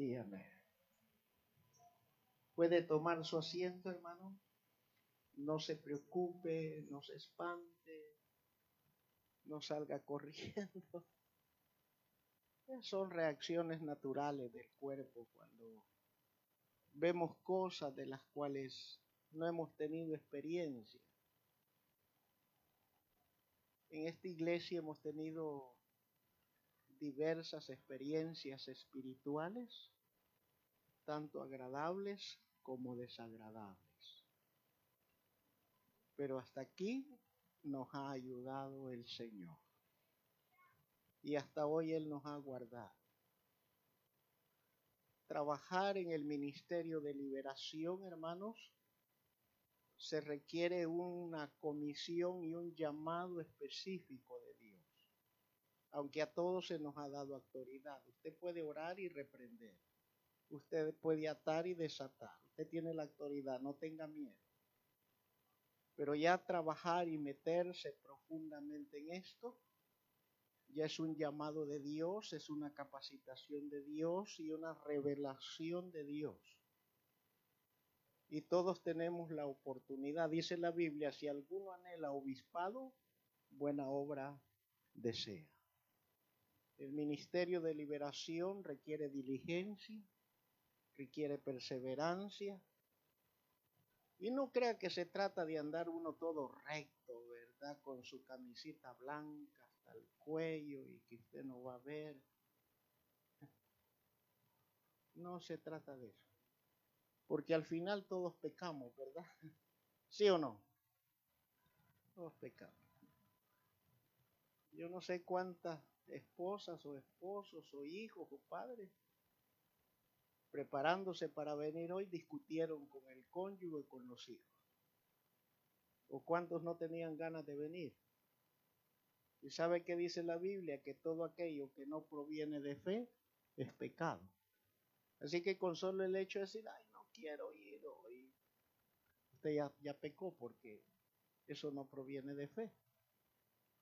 y. Puede tomar su asiento, hermano. No se preocupe, no se espante, no salga corriendo. Son reacciones naturales del cuerpo cuando vemos cosas de las cuales no hemos tenido experiencia. En esta iglesia hemos tenido diversas experiencias espirituales, tanto agradables como desagradables. Pero hasta aquí nos ha ayudado el Señor. Y hasta hoy Él nos ha guardado. Trabajar en el ministerio de liberación, hermanos, se requiere una comisión y un llamado específico de Dios aunque a todos se nos ha dado autoridad. Usted puede orar y reprender. Usted puede atar y desatar. Usted tiene la autoridad, no tenga miedo. Pero ya trabajar y meterse profundamente en esto, ya es un llamado de Dios, es una capacitación de Dios y una revelación de Dios. Y todos tenemos la oportunidad, dice la Biblia, si alguno anhela obispado, buena obra desea. El ministerio de liberación requiere diligencia, requiere perseverancia. Y no crea que se trata de andar uno todo recto, ¿verdad? Con su camisita blanca hasta el cuello y que usted no va a ver. No se trata de eso. Porque al final todos pecamos, ¿verdad? ¿Sí o no? Todos pecamos. Yo no sé cuántas esposas o esposos o hijos o padres, preparándose para venir hoy, discutieron con el cónyuge y con los hijos. ¿O cuántos no tenían ganas de venir? Y sabe que dice la Biblia que todo aquello que no proviene de fe es pecado. Así que con solo el hecho de decir, ay, no quiero ir hoy, usted ya, ya pecó porque eso no proviene de fe.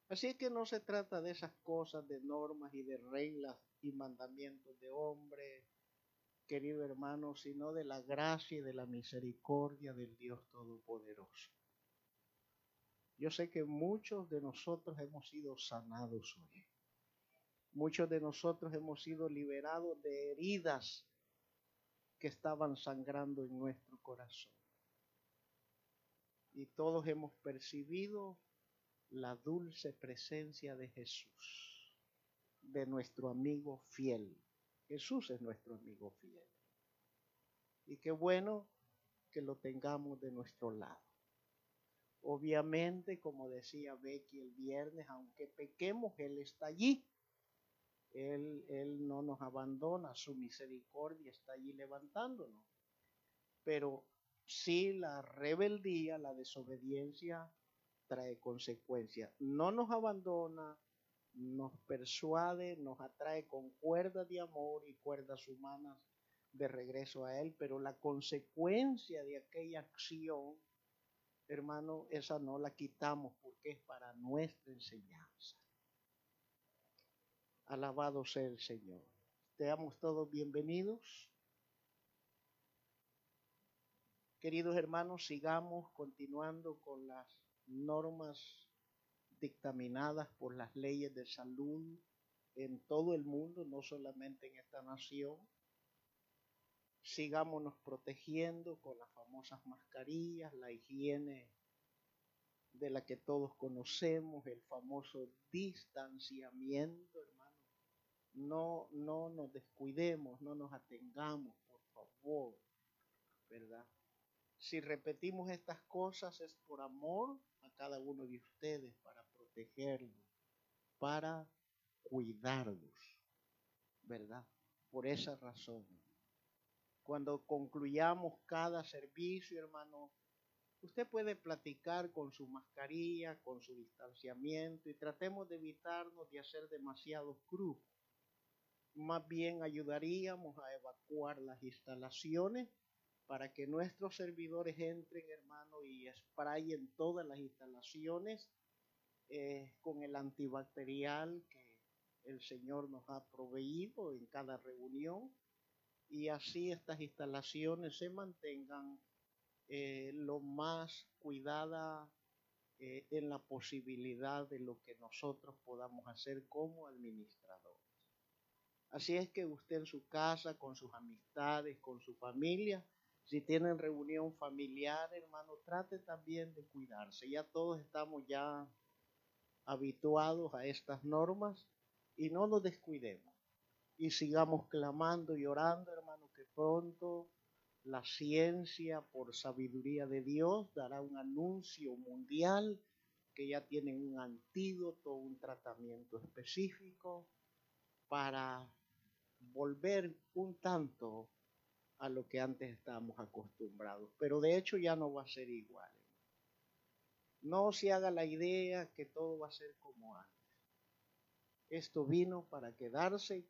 Así que no se trata de esas cosas, de normas y de reglas y mandamientos de hombre, querido hermano, sino de la gracia y de la misericordia del Dios Todopoderoso. Yo sé que muchos de nosotros hemos sido sanados hoy. Muchos de nosotros hemos sido liberados de heridas que estaban sangrando en nuestro corazón. Y todos hemos percibido la dulce presencia de Jesús, de nuestro amigo fiel. Jesús es nuestro amigo fiel. Y qué bueno que lo tengamos de nuestro lado. Obviamente, como decía Becky el viernes, aunque pequemos, Él está allí. Él, él no nos abandona, su misericordia está allí levantándonos. Pero si la rebeldía, la desobediencia trae consecuencias. No nos abandona, nos persuade, nos atrae con cuerdas de amor y cuerdas humanas de regreso a Él, pero la consecuencia de aquella acción, hermano, esa no la quitamos porque es para nuestra enseñanza. Alabado sea el Señor. Seamos todos bienvenidos. Queridos hermanos, sigamos continuando con las normas dictaminadas por las leyes de salud en todo el mundo, no solamente en esta nación. Sigámonos protegiendo con las famosas mascarillas, la higiene de la que todos conocemos, el famoso distanciamiento, hermano. No, no nos descuidemos, no nos atengamos, por favor, ¿verdad? Si repetimos estas cosas es por amor cada uno de ustedes, para protegerlos, para cuidarlos, ¿verdad? Por esa razón. Cuando concluyamos cada servicio, hermano, usted puede platicar con su mascarilla, con su distanciamiento y tratemos de evitarnos de hacer demasiados grupos. Más bien ayudaríamos a evacuar las instalaciones para que nuestros servidores entren, hermano, y sprayen todas las instalaciones eh, con el antibacterial que el Señor nos ha proveído en cada reunión y así estas instalaciones se mantengan eh, lo más cuidada eh, en la posibilidad de lo que nosotros podamos hacer como administradores. Así es que usted en su casa, con sus amistades, con su familia, si tienen reunión familiar, hermano, trate también de cuidarse. Ya todos estamos ya habituados a estas normas y no nos descuidemos. Y sigamos clamando y orando, hermano, que pronto la ciencia, por sabiduría de Dios, dará un anuncio mundial que ya tienen un antídoto, un tratamiento específico para volver un tanto a lo que antes estábamos acostumbrados. Pero de hecho ya no va a ser igual. No se haga la idea que todo va a ser como antes. Esto vino para quedarse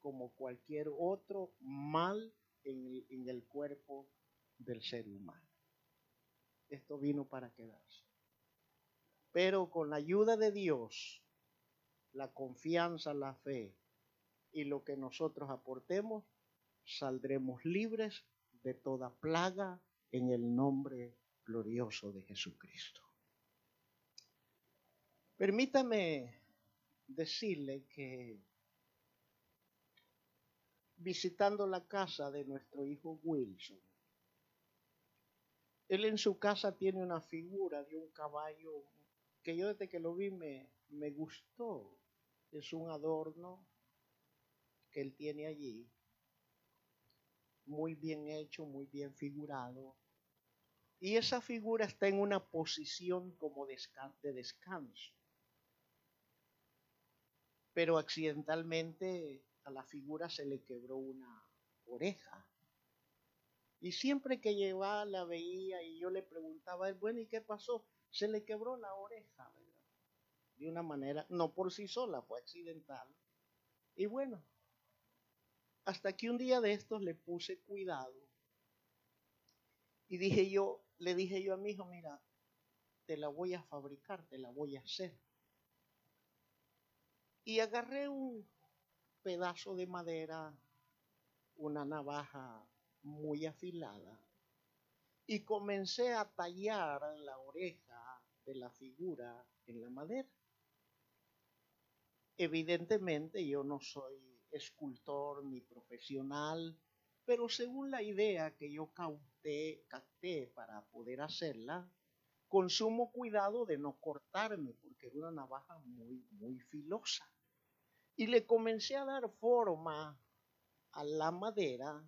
como cualquier otro mal en el, cuerpo del ser humano. Esto vino para quedarse. Pero con la ayuda de Dios, la confianza, la fe y lo que nosotros aportemos, saldremos libres de toda plaga en el nombre glorioso de Jesucristo. Permítame decirle que visitando la casa de nuestro hijo Wilson. Él en su casa tiene una figura de un caballo que yo desde que lo vi me, me gustó. Es un adorno que él tiene allí, muy bien hecho, muy bien figurado. Y esa figura está en una posición como de descanso. Pero accidentalmente a la figura se le quebró una oreja. Y siempre que llevaba la veía y yo le preguntaba, bueno, ¿y qué pasó? Se le quebró la oreja, ¿verdad? De una manera, no por sí sola, fue accidental. Y bueno, hasta que un día de estos le puse cuidado. Y dije yo, le dije yo a mi hijo, mira, te la voy a fabricar, te la voy a hacer. Y agarré un pedazo de madera, una navaja muy afilada, y comencé a tallar la oreja de la figura en la madera. Evidentemente yo no soy escultor ni profesional, pero según la idea que yo cauté, capté para poder hacerla, con sumo cuidado de no cortarme, porque era una navaja muy, muy filosa. Y le comencé a dar forma a la madera,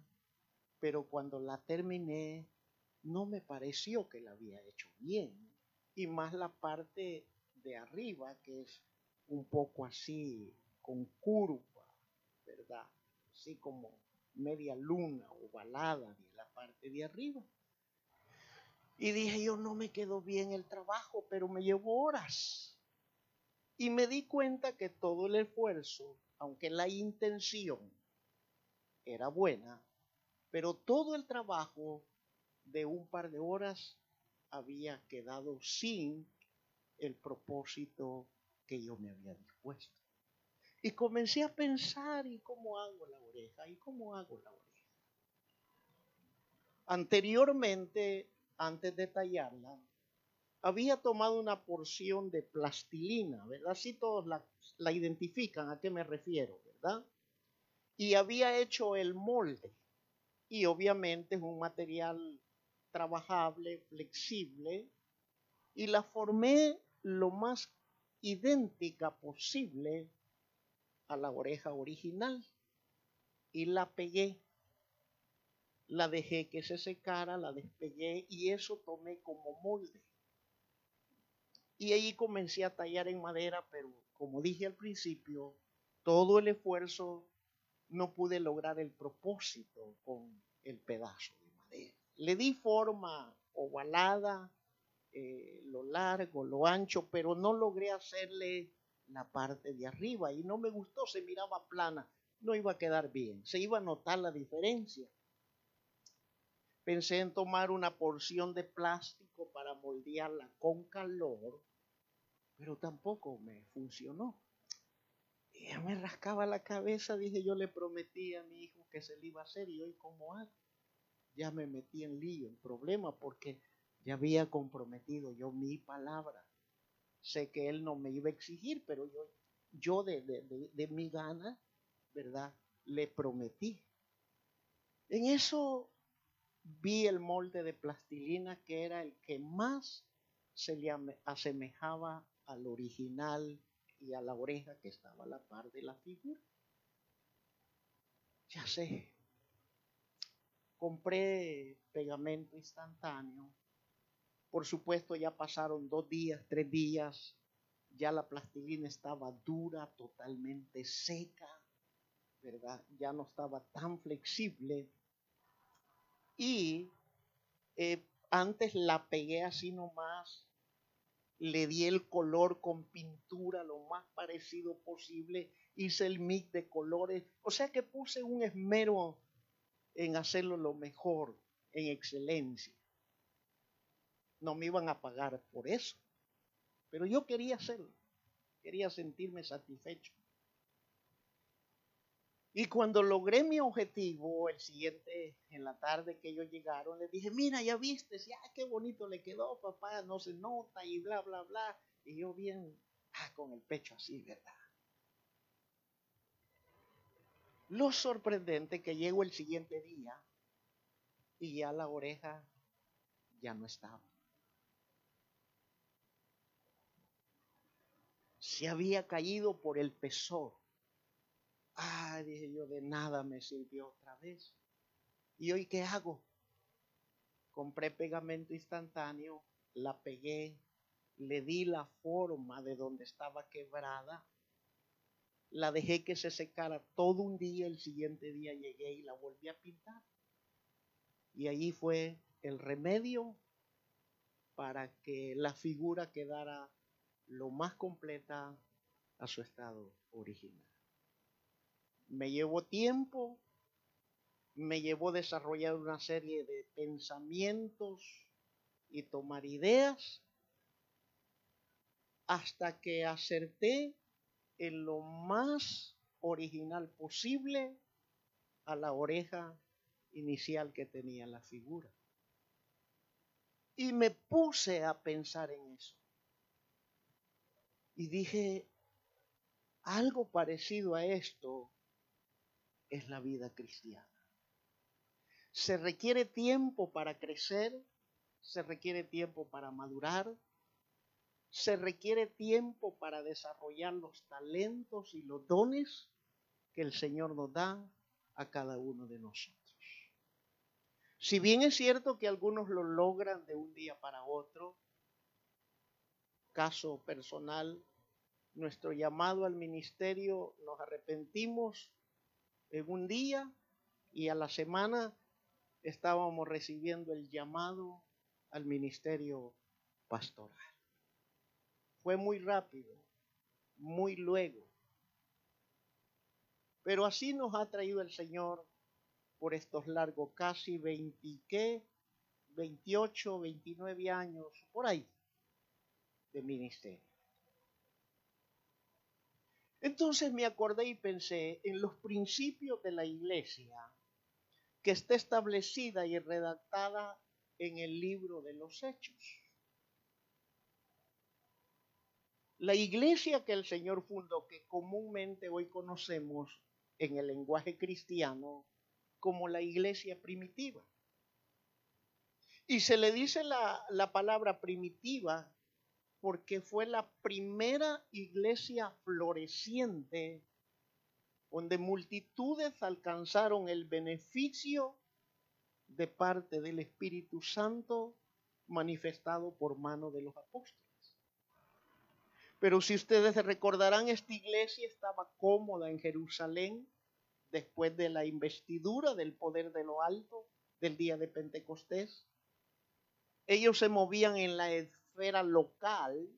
pero cuando la terminé no me pareció que la había hecho bien. Y más la parte de arriba, que es un poco así, con curva, ¿verdad? Así como media luna, ovalada de la parte de arriba. Y dije, yo no me quedó bien el trabajo, pero me llevó horas. Y me di cuenta que todo el esfuerzo, aunque la intención era buena, pero todo el trabajo de un par de horas había quedado sin el propósito que yo me había dispuesto. Y comencé a pensar, ¿y cómo hago la oreja? ¿Y cómo hago la oreja? Anteriormente, antes de tallarla, había tomado una porción de plastilina, ¿verdad? Así todos la, la identifican a qué me refiero, ¿verdad? Y había hecho el molde. Y obviamente es un material trabajable, flexible, y la formé lo más idéntica posible a la oreja original. Y la pegué. La dejé que se secara, la despegué y eso tomé como molde. Y ahí comencé a tallar en madera, pero como dije al principio, todo el esfuerzo no pude lograr el propósito con el pedazo de madera. Le di forma ovalada, eh, lo largo, lo ancho, pero no logré hacerle la parte de arriba y no me gustó, se miraba plana, no iba a quedar bien, se iba a notar la diferencia. Pensé en tomar una porción de plástico para moldearla con calor pero tampoco me funcionó. Y me rascaba la cabeza, dije, yo le prometí a mi hijo que se le iba a hacer y hoy cómo hago. Ya me metí en lío, en problema, porque ya había comprometido yo mi palabra. Sé que él no me iba a exigir, pero yo, yo de, de, de mi gana, ¿verdad? Le prometí. En eso vi el molde de plastilina que era el que más se le asemejaba al original y a la oreja que estaba a la par de la figura. Ya sé, compré pegamento instantáneo. Por supuesto, ya pasaron dos días, tres días, ya la plastilina estaba dura, totalmente seca, ¿verdad? Ya no estaba tan flexible. Y eh, antes la pegué así nomás le di el color con pintura lo más parecido posible, hice el mix de colores, o sea que puse un esmero en hacerlo lo mejor, en excelencia. No me iban a pagar por eso, pero yo quería hacerlo, quería sentirme satisfecho. Y cuando logré mi objetivo, el siguiente, en la tarde que ellos llegaron, les dije, mira, ya viste, ya qué bonito le quedó, papá, no se nota y bla, bla, bla. Y yo bien, ah, con el pecho así, ¿verdad? Lo sorprendente que llego el siguiente día y ya la oreja ya no estaba. Se había caído por el peso Ah, dije yo, de nada me sirvió otra vez. ¿Y hoy qué hago? Compré pegamento instantáneo, la pegué, le di la forma de donde estaba quebrada, la dejé que se secara todo un día, el siguiente día llegué y la volví a pintar. Y allí fue el remedio para que la figura quedara lo más completa a su estado original me llevó tiempo, me llevó desarrollar una serie de pensamientos y tomar ideas hasta que acerté en lo más original posible a la oreja inicial que tenía la figura. Y me puse a pensar en eso. Y dije, algo parecido a esto es la vida cristiana. Se requiere tiempo para crecer, se requiere tiempo para madurar, se requiere tiempo para desarrollar los talentos y los dones que el Señor nos da a cada uno de nosotros. Si bien es cierto que algunos lo logran de un día para otro, caso personal, nuestro llamado al ministerio, nos arrepentimos en un día y a la semana estábamos recibiendo el llamado al ministerio pastoral. Fue muy rápido, muy luego. Pero así nos ha traído el Señor por estos largos casi 20, ¿qué? 28, 29 años, por ahí, de ministerio. Entonces me acordé y pensé en los principios de la iglesia que está establecida y redactada en el libro de los hechos. La iglesia que el Señor fundó, que comúnmente hoy conocemos en el lenguaje cristiano como la iglesia primitiva. Y se le dice la, la palabra primitiva porque fue la primera iglesia floreciente donde multitudes alcanzaron el beneficio de parte del Espíritu Santo manifestado por mano de los apóstoles. Pero si ustedes recordarán, esta iglesia estaba cómoda en Jerusalén después de la investidura del poder de lo alto del día de Pentecostés. Ellos se movían en la esfera local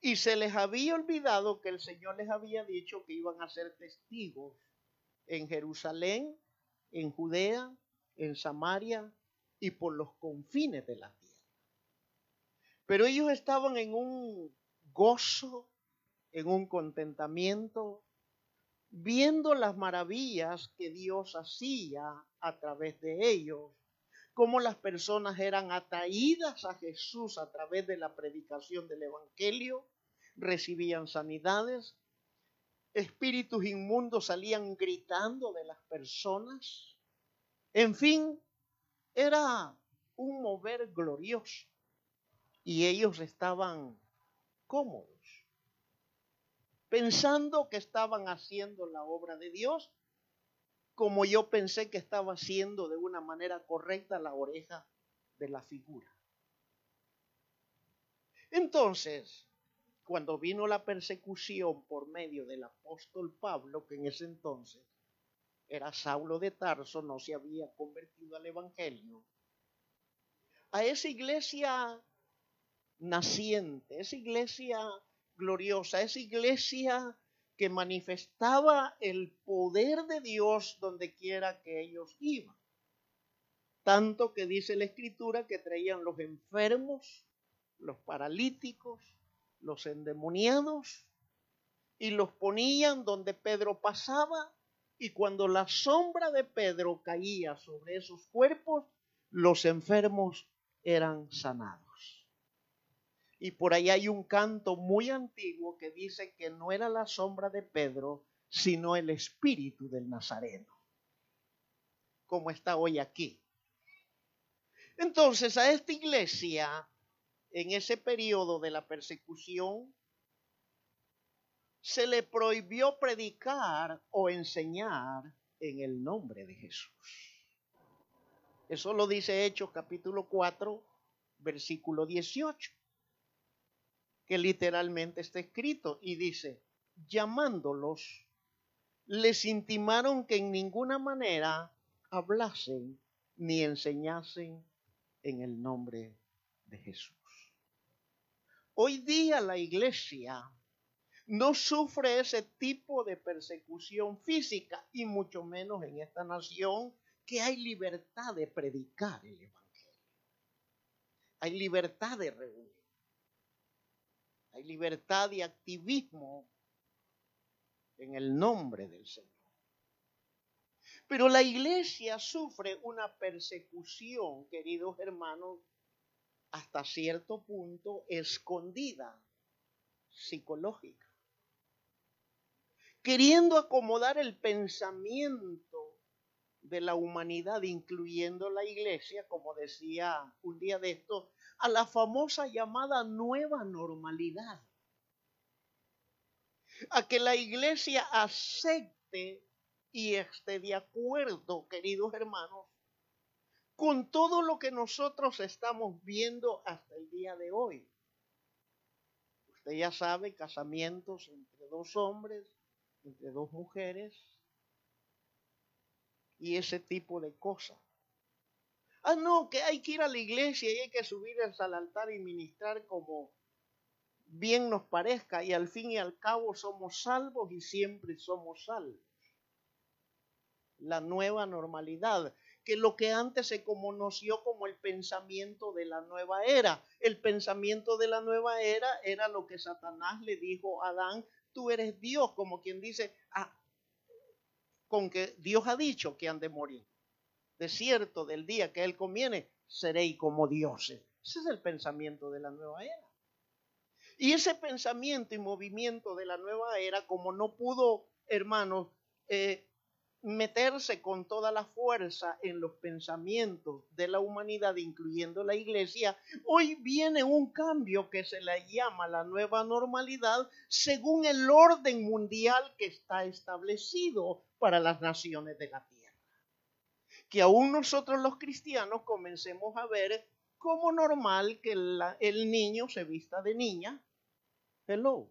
y se les había olvidado que el Señor les había dicho que iban a ser testigos en Jerusalén, en Judea, en Samaria y por los confines de la tierra. Pero ellos estaban en un gozo en un contentamiento, viendo las maravillas que Dios hacía a través de ellos, cómo las personas eran atraídas a Jesús a través de la predicación del Evangelio, recibían sanidades, espíritus inmundos salían gritando de las personas. En fin, era un mover glorioso y ellos estaban cómodos, pensando que estaban haciendo la obra de Dios como yo pensé que estaba haciendo de una manera correcta la oreja de la figura. Entonces, cuando vino la persecución por medio del apóstol Pablo, que en ese entonces era Saulo de Tarso, no se había convertido al Evangelio, a esa iglesia naciente, esa iglesia gloriosa, esa iglesia que manifestaba el poder de Dios donde quiera que ellos iban. Tanto que dice la escritura que traían los enfermos, los paralíticos, los endemoniados y los ponían donde Pedro pasaba y cuando la sombra de Pedro caía sobre esos cuerpos, los enfermos eran sanados. Y por ahí hay un canto muy antiguo que dice que no era la sombra de Pedro, sino el espíritu del Nazareno, como está hoy aquí. Entonces a esta iglesia en ese periodo de la persecución, se le prohibió predicar o enseñar en el nombre de Jesús. Eso lo dice Hechos capítulo 4, versículo 18, que literalmente está escrito y dice, llamándolos, les intimaron que en ninguna manera hablasen ni enseñasen en el nombre de Jesús. Hoy día la iglesia no sufre ese tipo de persecución física y mucho menos en esta nación que hay libertad de predicar el Evangelio. Hay libertad de reunir. Hay libertad de activismo en el nombre del Señor. Pero la iglesia sufre una persecución, queridos hermanos, hasta cierto punto escondida, psicológica, queriendo acomodar el pensamiento de la humanidad, incluyendo la iglesia, como decía un día de esto, a la famosa llamada nueva normalidad. A que la iglesia acepte y esté de acuerdo, queridos hermanos, con todo lo que nosotros estamos viendo hasta el día de hoy. Usted ya sabe, casamientos entre dos hombres, entre dos mujeres y ese tipo de cosas. Ah, no, que hay que ir a la iglesia y hay que subirse al altar y ministrar como bien nos parezca y al fin y al cabo somos salvos y siempre somos salvos. La nueva normalidad que lo que antes se conoció como el pensamiento de la nueva era. El pensamiento de la nueva era era lo que Satanás le dijo a Adán, tú eres Dios, como quien dice, ah, con que Dios ha dicho que han de morir. De cierto, del día que Él conviene, seréis como dioses. Ese es el pensamiento de la nueva era. Y ese pensamiento y movimiento de la nueva era, como no pudo, hermanos, eh, meterse con toda la fuerza en los pensamientos de la humanidad, incluyendo la iglesia, hoy viene un cambio que se le llama la nueva normalidad según el orden mundial que está establecido para las naciones de la tierra. Que aún nosotros los cristianos comencemos a ver como normal que el niño se vista de niña. Hello.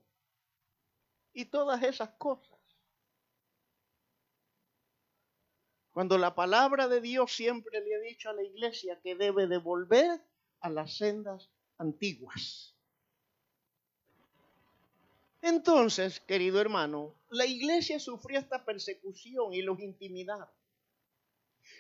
Y todas esas cosas. Cuando la palabra de Dios siempre le ha dicho a la iglesia que debe devolver a las sendas antiguas. Entonces, querido hermano, la iglesia sufrió esta persecución y los intimidaron.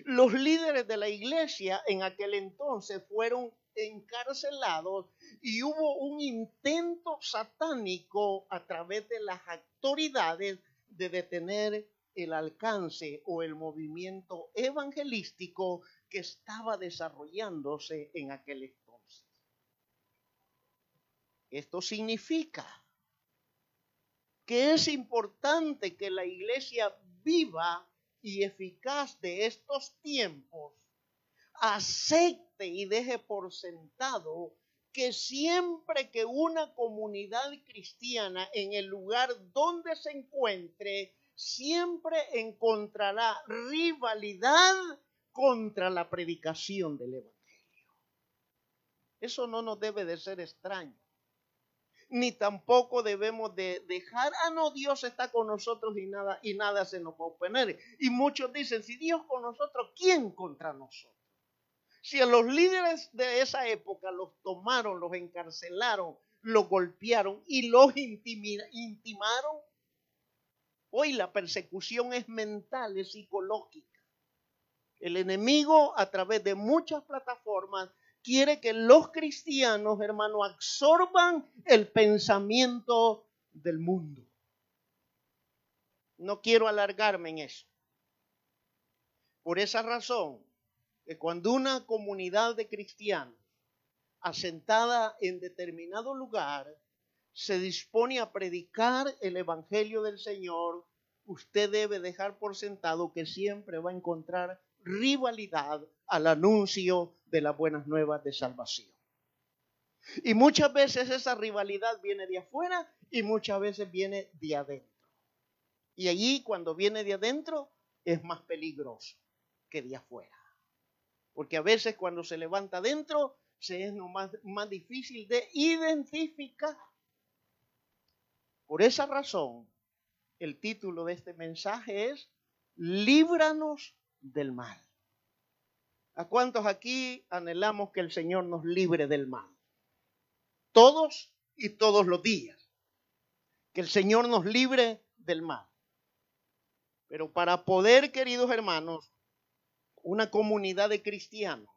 Los líderes de la iglesia en aquel entonces fueron encarcelados y hubo un intento satánico a través de las autoridades de detener el alcance o el movimiento evangelístico que estaba desarrollándose en aquel entonces. Esto significa que es importante que la iglesia viva y eficaz de estos tiempos acepte y deje por sentado que siempre que una comunidad cristiana en el lugar donde se encuentre, siempre encontrará rivalidad contra la predicación del Evangelio. Eso no nos debe de ser extraño. Ni tampoco debemos de dejar, ah, no, Dios está con nosotros y nada, y nada se nos va a oponer. Y muchos dicen, si Dios con nosotros, ¿quién contra nosotros? Si a los líderes de esa época los tomaron, los encarcelaron, los golpearon y los intimaron, hoy la persecución es mental, es psicológica. El enemigo a través de muchas plataformas quiere que los cristianos, hermano, absorban el pensamiento del mundo. No quiero alargarme en eso. Por esa razón, que cuando una comunidad de cristianos asentada en determinado lugar se dispone a predicar el Evangelio del Señor, usted debe dejar por sentado que siempre va a encontrar rivalidad al anuncio de las buenas nuevas de salvación. Y muchas veces esa rivalidad viene de afuera y muchas veces viene de adentro. Y allí cuando viene de adentro es más peligroso que de afuera. Porque a veces cuando se levanta adentro se es más, más difícil de identificar. Por esa razón, el título de este mensaje es Líbranos del mal. ¿A cuántos aquí anhelamos que el Señor nos libre del mal? Todos y todos los días. Que el Señor nos libre del mal. Pero para poder, queridos hermanos, una comunidad de cristianos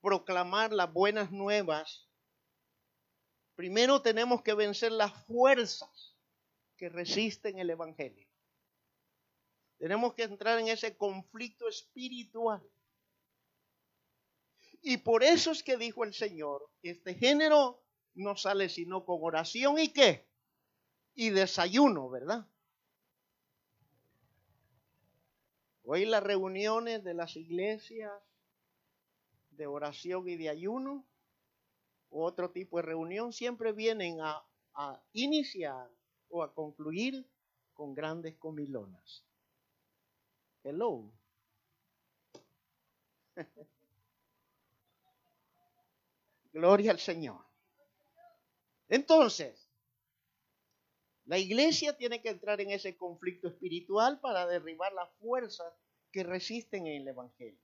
proclamar las buenas nuevas, primero tenemos que vencer las fuerzas que resisten el Evangelio. Tenemos que entrar en ese conflicto espiritual y por eso es que dijo el Señor, este género no sale sino con oración y qué? Y desayuno, ¿verdad? Hoy las reuniones de las iglesias de oración y de ayuno, otro tipo de reunión, siempre vienen a, a iniciar o a concluir con grandes comilonas. Hello. Gloria al Señor. Entonces, la iglesia tiene que entrar en ese conflicto espiritual para derribar las fuerzas que resisten en el Evangelio.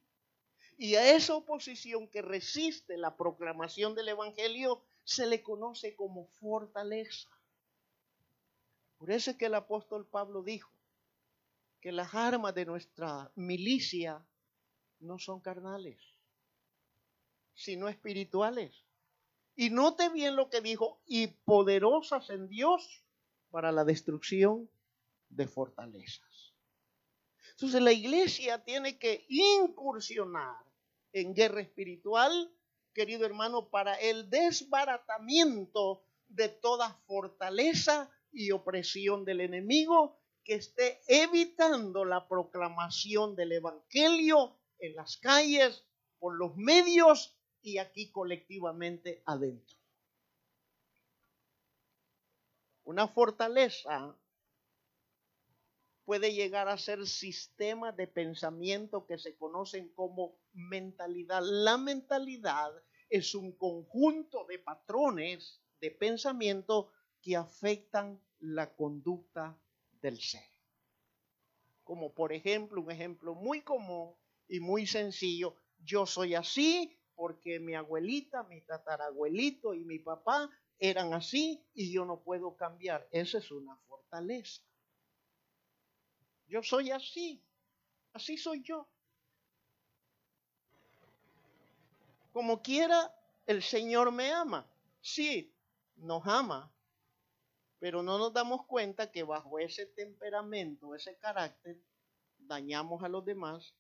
Y a esa oposición que resiste la proclamación del Evangelio se le conoce como fortaleza. Por eso es que el apóstol Pablo dijo que las armas de nuestra milicia no son carnales, sino espirituales. Y note bien lo que dijo, y poderosas en Dios para la destrucción de fortalezas. Entonces la iglesia tiene que incursionar en guerra espiritual, querido hermano, para el desbaratamiento de toda fortaleza y opresión del enemigo que esté evitando la proclamación del Evangelio en las calles, por los medios y aquí colectivamente adentro. Una fortaleza puede llegar a ser sistemas de pensamiento que se conocen como mentalidad. La mentalidad es un conjunto de patrones de pensamiento que afectan la conducta del ser. Como por ejemplo, un ejemplo muy común y muy sencillo, yo soy así porque mi abuelita, mi tatarabuelito y mi papá eran así y yo no puedo cambiar. Esa es una fortaleza. Yo soy así, así soy yo. Como quiera, el Señor me ama. Sí, nos ama, pero no nos damos cuenta que bajo ese temperamento, ese carácter, dañamos a los demás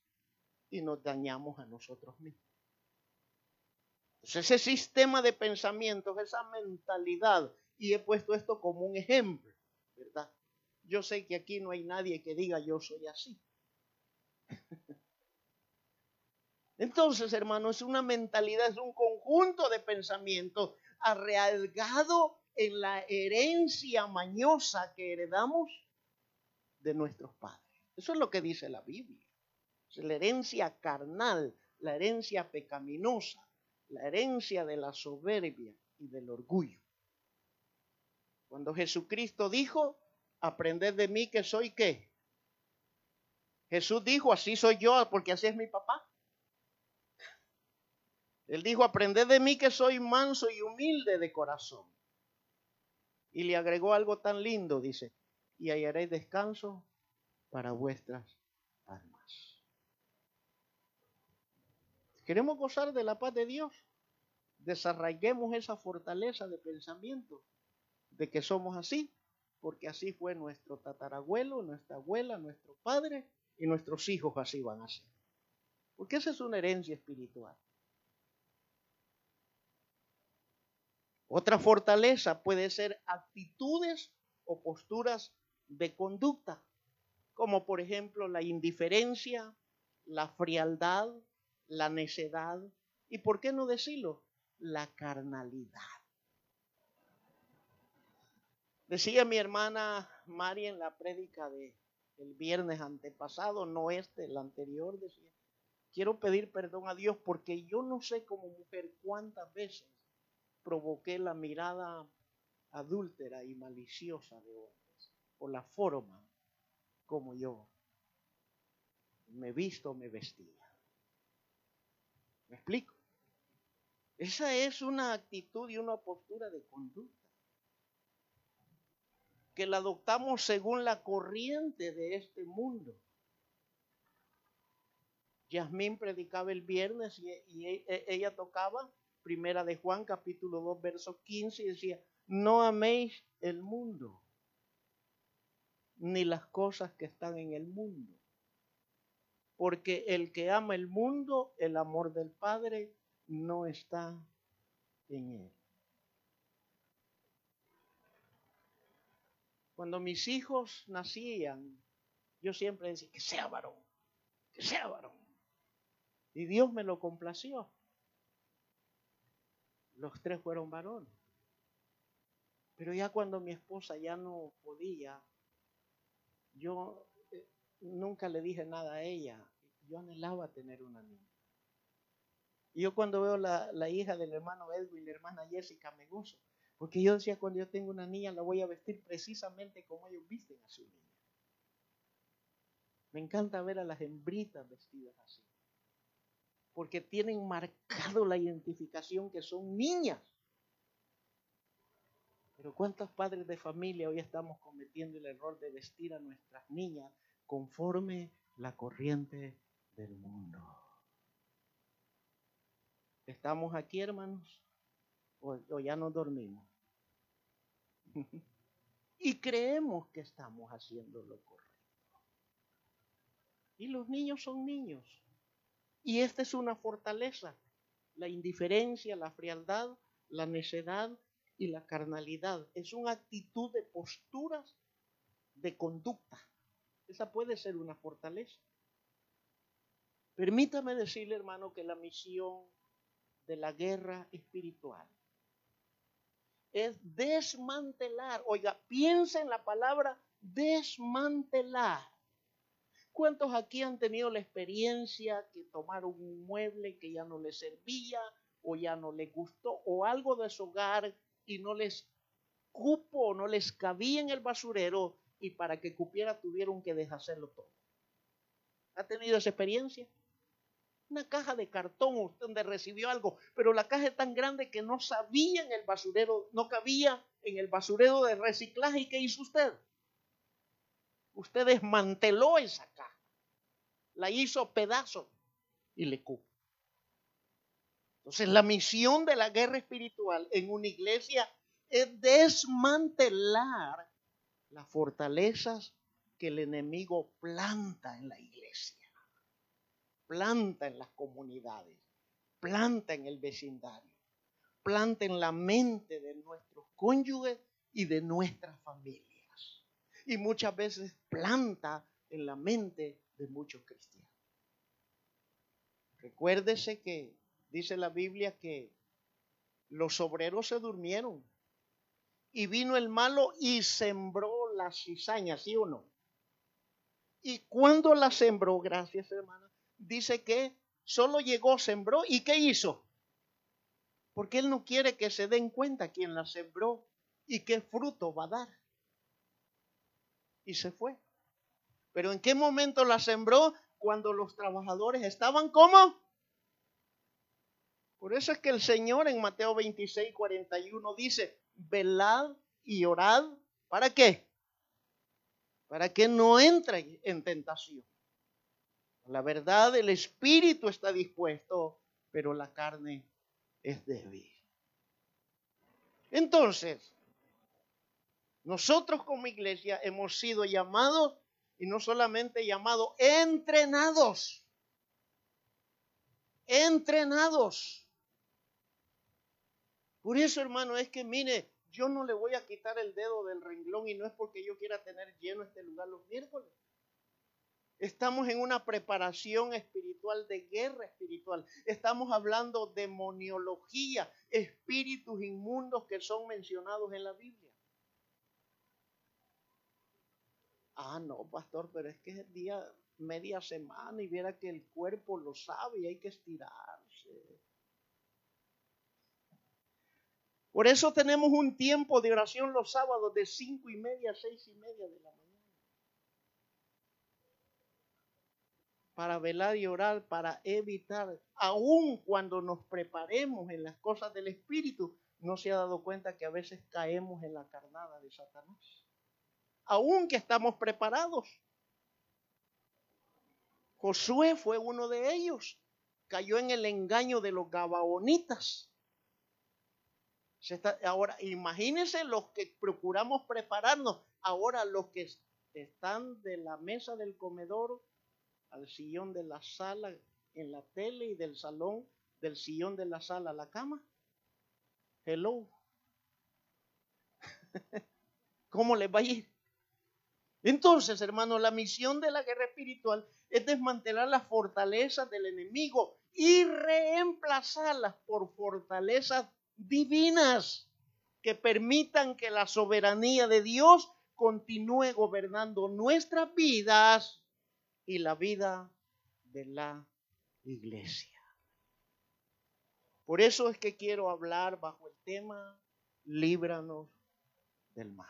y nos dañamos a nosotros mismos. Ese sistema de pensamientos, esa mentalidad, y he puesto esto como un ejemplo, ¿verdad? Yo sé que aquí no hay nadie que diga yo soy así. Entonces, hermano, es una mentalidad, es un conjunto de pensamientos arraigado en la herencia mañosa que heredamos de nuestros padres. Eso es lo que dice la Biblia. Es la herencia carnal, la herencia pecaminosa, la herencia de la soberbia y del orgullo. Cuando Jesucristo dijo, aprended de mí que soy qué. Jesús dijo, así soy yo porque así es mi papá. Él dijo, aprended de mí que soy manso y humilde de corazón. Y le agregó algo tan lindo, dice, y hallaréis descanso para vuestras ¿Queremos gozar de la paz de Dios? Desarraiguemos esa fortaleza de pensamiento de que somos así, porque así fue nuestro tatarabuelo, nuestra abuela, nuestro padre y nuestros hijos así van a ser. Porque esa es una herencia espiritual. Otra fortaleza puede ser actitudes o posturas de conducta, como por ejemplo la indiferencia, la frialdad, la necedad y, ¿por qué no decirlo?, la carnalidad. Decía mi hermana Mari en la prédica de el viernes antepasado, no este, el anterior, decía, quiero pedir perdón a Dios porque yo no sé como mujer cuántas veces provoqué la mirada adúltera y maliciosa de hombres por la forma como yo me visto, me vestía. ¿Me explico? Esa es una actitud y una postura de conducta que la adoptamos según la corriente de este mundo. Yasmín predicaba el viernes y, e, e, ella tocaba Primera de Juan capítulo 2 verso 15 y decía, no améis el mundo ni las cosas que están en el mundo. Porque el que ama el mundo, el amor del Padre no está en él. Cuando mis hijos nacían, yo siempre decía, que sea varón, que sea varón. Y Dios me lo complació. Los tres fueron varones. Pero ya cuando mi esposa ya no podía, yo nunca le dije nada a ella. Yo anhelaba tener una niña. Y yo cuando veo la, la hija del hermano Edwin y la hermana Jessica me gozo. Porque yo decía, cuando yo tengo una niña, la voy a vestir precisamente como ellos visten a su niña. Me encanta ver a las hembritas vestidas así. Porque tienen marcado la identificación que son niñas. Pero ¿cuántos padres de familia hoy estamos cometiendo el error de vestir a nuestras niñas conforme la corriente del mundo? ¿Estamos aquí, hermanos? ¿O, ya nos dormimos? y creemos que estamos haciendo lo correcto. Y los niños son niños. Y esta es una fortaleza. La indiferencia, la frialdad, la necedad y la carnalidad. Es una actitud de posturas de conducta. Esa puede ser una fortaleza. Permítame decirle, hermano, que la misión de la guerra espiritual es desmantelar. Oiga, piensa en la palabra desmantelar. ¿Cuántos aquí han tenido la experiencia que tomaron un mueble que ya no les servía o ya no les gustó o algo de su hogar y no les cupo o no les cabía en el basurero y para que cupiera tuvieron que deshacerlo todo? ¿Ha tenido esa experiencia? una caja de cartón donde recibió algo, pero la caja es tan grande que no sabía en el basurero, no cabía en el basurero de reciclaje. ¿Y qué hizo usted? Usted desmanteló esa caja, la hizo pedazo y le cupo. Entonces la misión de la guerra espiritual en una iglesia es desmantelar las fortalezas que el enemigo planta en la iglesia, planta en las comunidades, planta en el vecindario, planta en la mente de nuestros cónyuges y de nuestras familias. Y muchas veces planta en la mente de muchos cristianos. Recuérdese que dice la Biblia que los obreros se durmieron y vino el malo y sembró la cizaña, ¿sí o no? Y cuando la sembró, gracias hermana, dice que solo llegó, sembró y ¿qué hizo? Porque él no quiere que se den cuenta quién la sembró y qué fruto va a dar. Y se fue. Pero ¿en qué momento la sembró? Cuando los trabajadores estaban como. Por eso es que el Señor en Mateo 26, 41 dice, velad y orad. ¿Para qué? Para que no entre en tentación. La verdad, el espíritu está dispuesto, pero la carne es débil. Entonces, nosotros como iglesia hemos sido llamados y no solamente llamados, entrenados. Entrenados. Por eso, hermano, es que mire, yo no le voy a quitar el dedo del renglón y no es porque yo quiera tener lleno este lugar los miércoles. Estamos en una preparación espiritual de guerra espiritual. Estamos hablando de demoniología, espíritus inmundos que son mencionados en la Biblia. Ah, no, pastor, pero es que es día, media semana y viera que el cuerpo lo sabe y hay que estirarse. Por eso tenemos un tiempo de oración los sábados de cinco y media a seis y media de la mañana. Para velar y orar, para evitar, aun cuando nos preparemos en las cosas del Espíritu, no se ha dado cuenta que a veces caemos en la carnada de Satanás aún que estamos preparados. Josué fue uno de ellos. Cayó en el engaño de los gabaonitas. Ahora, imagínense los que procuramos prepararnos. Ahora los que están de la mesa del comedor al sillón de la sala en la tele y del salón del sillón de la sala a la cama. Hello. ¿Cómo les va a ir? Entonces, hermano, la misión de la guerra espiritual es desmantelar las fortalezas del enemigo y reemplazarlas por fortalezas divinas que permitan que la soberanía de Dios continúe gobernando nuestras vidas y la vida de la iglesia. Por eso es que quiero hablar bajo el tema, líbranos del mal.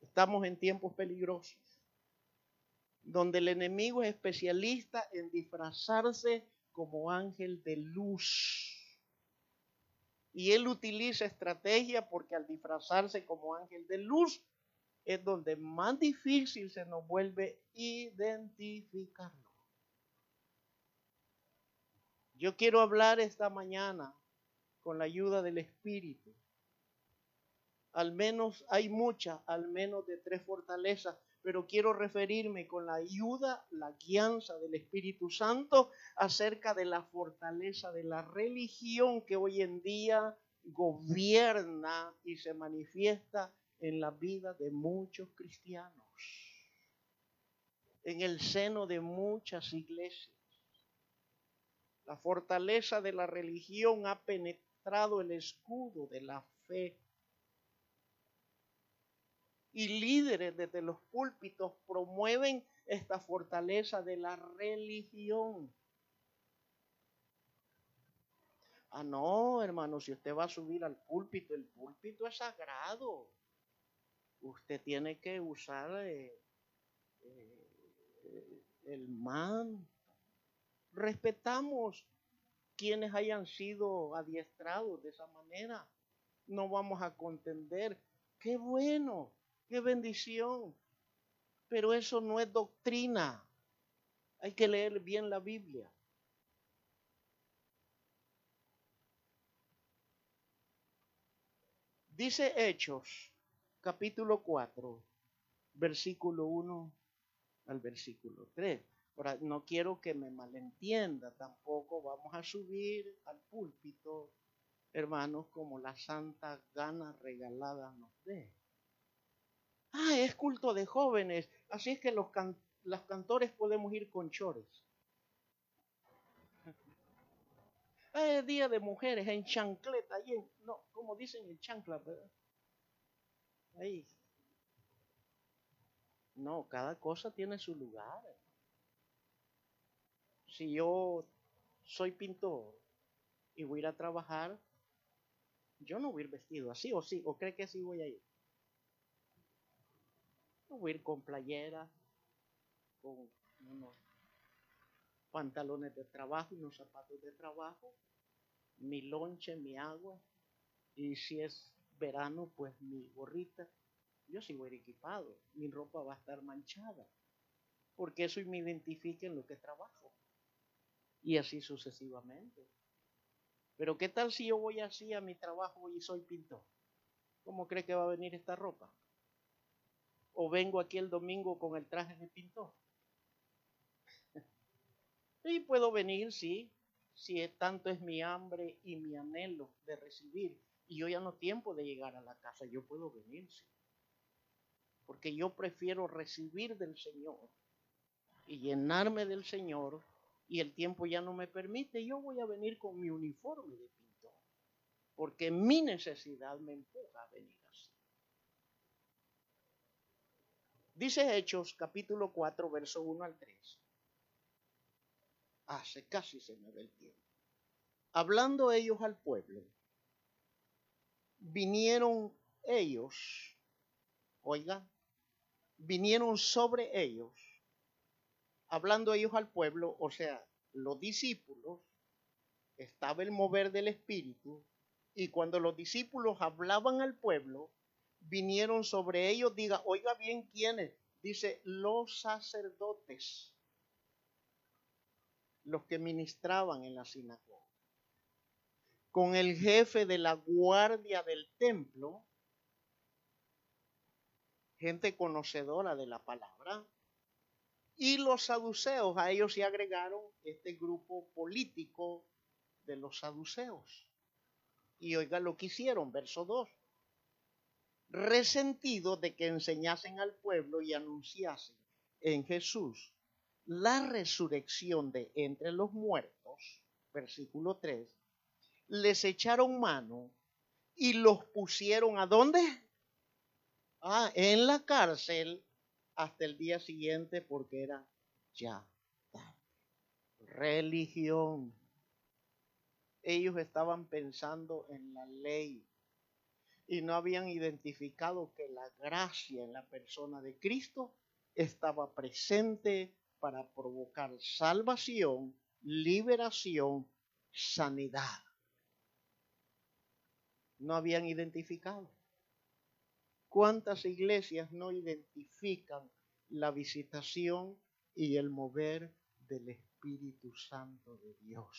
Estamos en tiempos peligrosos, donde el enemigo es especialista en disfrazarse como ángel de luz. Y él utiliza estrategia porque al disfrazarse como ángel de luz es donde más difícil se nos vuelve identificarlo. Yo quiero hablar esta mañana con la ayuda del Espíritu al menos hay muchas, al menos de tres fortalezas, pero quiero referirme con la ayuda, la guianza del Espíritu Santo acerca de la fortaleza de la religión que hoy en día gobierna y se manifiesta en la vida de muchos cristianos, en el seno de muchas iglesias. La fortaleza de la religión ha penetrado el escudo de la fe y líderes desde los púlpitos promueven esta fortaleza de la religión. Ah, no, hermano, si usted va a subir al púlpito, el púlpito es sagrado. Usted tiene que usar eh, eh, el man. Respetamos quienes hayan sido adiestrados de esa manera. No vamos a contender. Qué bueno ¡Qué bendición! Pero eso no es doctrina. Hay que leer bien la Biblia. Dice Hechos, capítulo 4, versículo 1 al versículo 3. Ahora, no quiero que me malentienda tampoco. Vamos a subir al púlpito, hermanos, como la santa gana regalada nos dé. Ah, es culto de jóvenes, así es que los, los cantores podemos ir con chores. Ah, es día de mujeres en chancleta, ahí en, no, como dicen en chancla, ¿verdad? Ahí. No, cada cosa tiene su lugar si yo soy pintor y voy a ir a trabajar, yo no voy a ir vestido así, o sí, o cree que así voy a ir. Voy a ir con playera, con unos pantalones de trabajo, unos zapatos de trabajo, mi lonche, mi agua, y si es verano, pues mi gorrita. Yo a ir equipado, mi ropa va a estar manchada, porque eso me identifica en lo que trabajo y así sucesivamente. Pero ¿qué tal si yo voy así a mi trabajo y soy pintor? ¿Cómo cree que va a venir esta ropa? ¿O vengo aquí el domingo con el traje de pintor? y puedo venir, sí, si tanto es mi hambre y mi anhelo de recibir. Y yo ya no tiempo de llegar a la casa, yo puedo venir, sí. Porque yo prefiero recibir del Señor y llenarme del Señor y el tiempo ya no me permite, yo voy a venir con mi uniforme de pintor, porque mi necesidad me empuja a venir así. Dice Hechos capítulo 4, verso 1 al 3. Hace casi se me ve el tiempo. Hablando ellos al pueblo, vinieron ellos, oiga, vinieron sobre ellos hablando ellos al pueblo, o sea, los discípulos, estaba el mover del Espíritu, y cuando los discípulos hablaban al pueblo, vinieron sobre ellos, diga, oiga bien quiénes, dice, los sacerdotes, los que ministraban en la sinagoga, con el jefe de la guardia del templo, gente conocedora de la palabra, y los saduceos, a ellos se agregaron este grupo político de los saduceos. Y oiga lo que hicieron, verso 2. Resentido de que enseñasen al pueblo y anunciasen en Jesús la resurrección de entre los muertos, versículo 3, les echaron mano y los pusieron a dónde? Ah, en la cárcel hasta el día siguiente porque era ya tarde. Religión. Ellos estaban pensando en la ley y no habían identificado que la gracia en la persona de Cristo estaba presente para provocar salvación, liberación, sanidad. No habían identificado. ¿Cuántas iglesias no identifican la visitación y el mover del Espíritu Santo de Dios?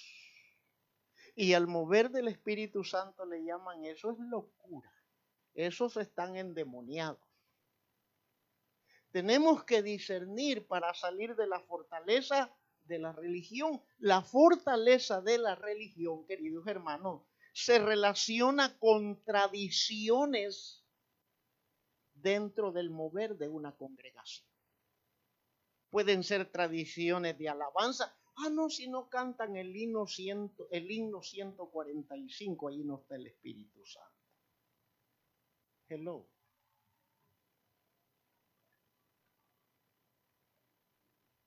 Y al mover del Espíritu Santo le llaman eso es locura. Esos están endemoniados. Tenemos que discernir para salir de la fortaleza de la religión. La fortaleza de la religión, queridos hermanos, se relaciona con tradiciones dentro del mover de una congregación. Pueden ser tradiciones de alabanza. Ah, no, si no cantan el himno, ciento, el himno 145, ahí no está el Espíritu Santo.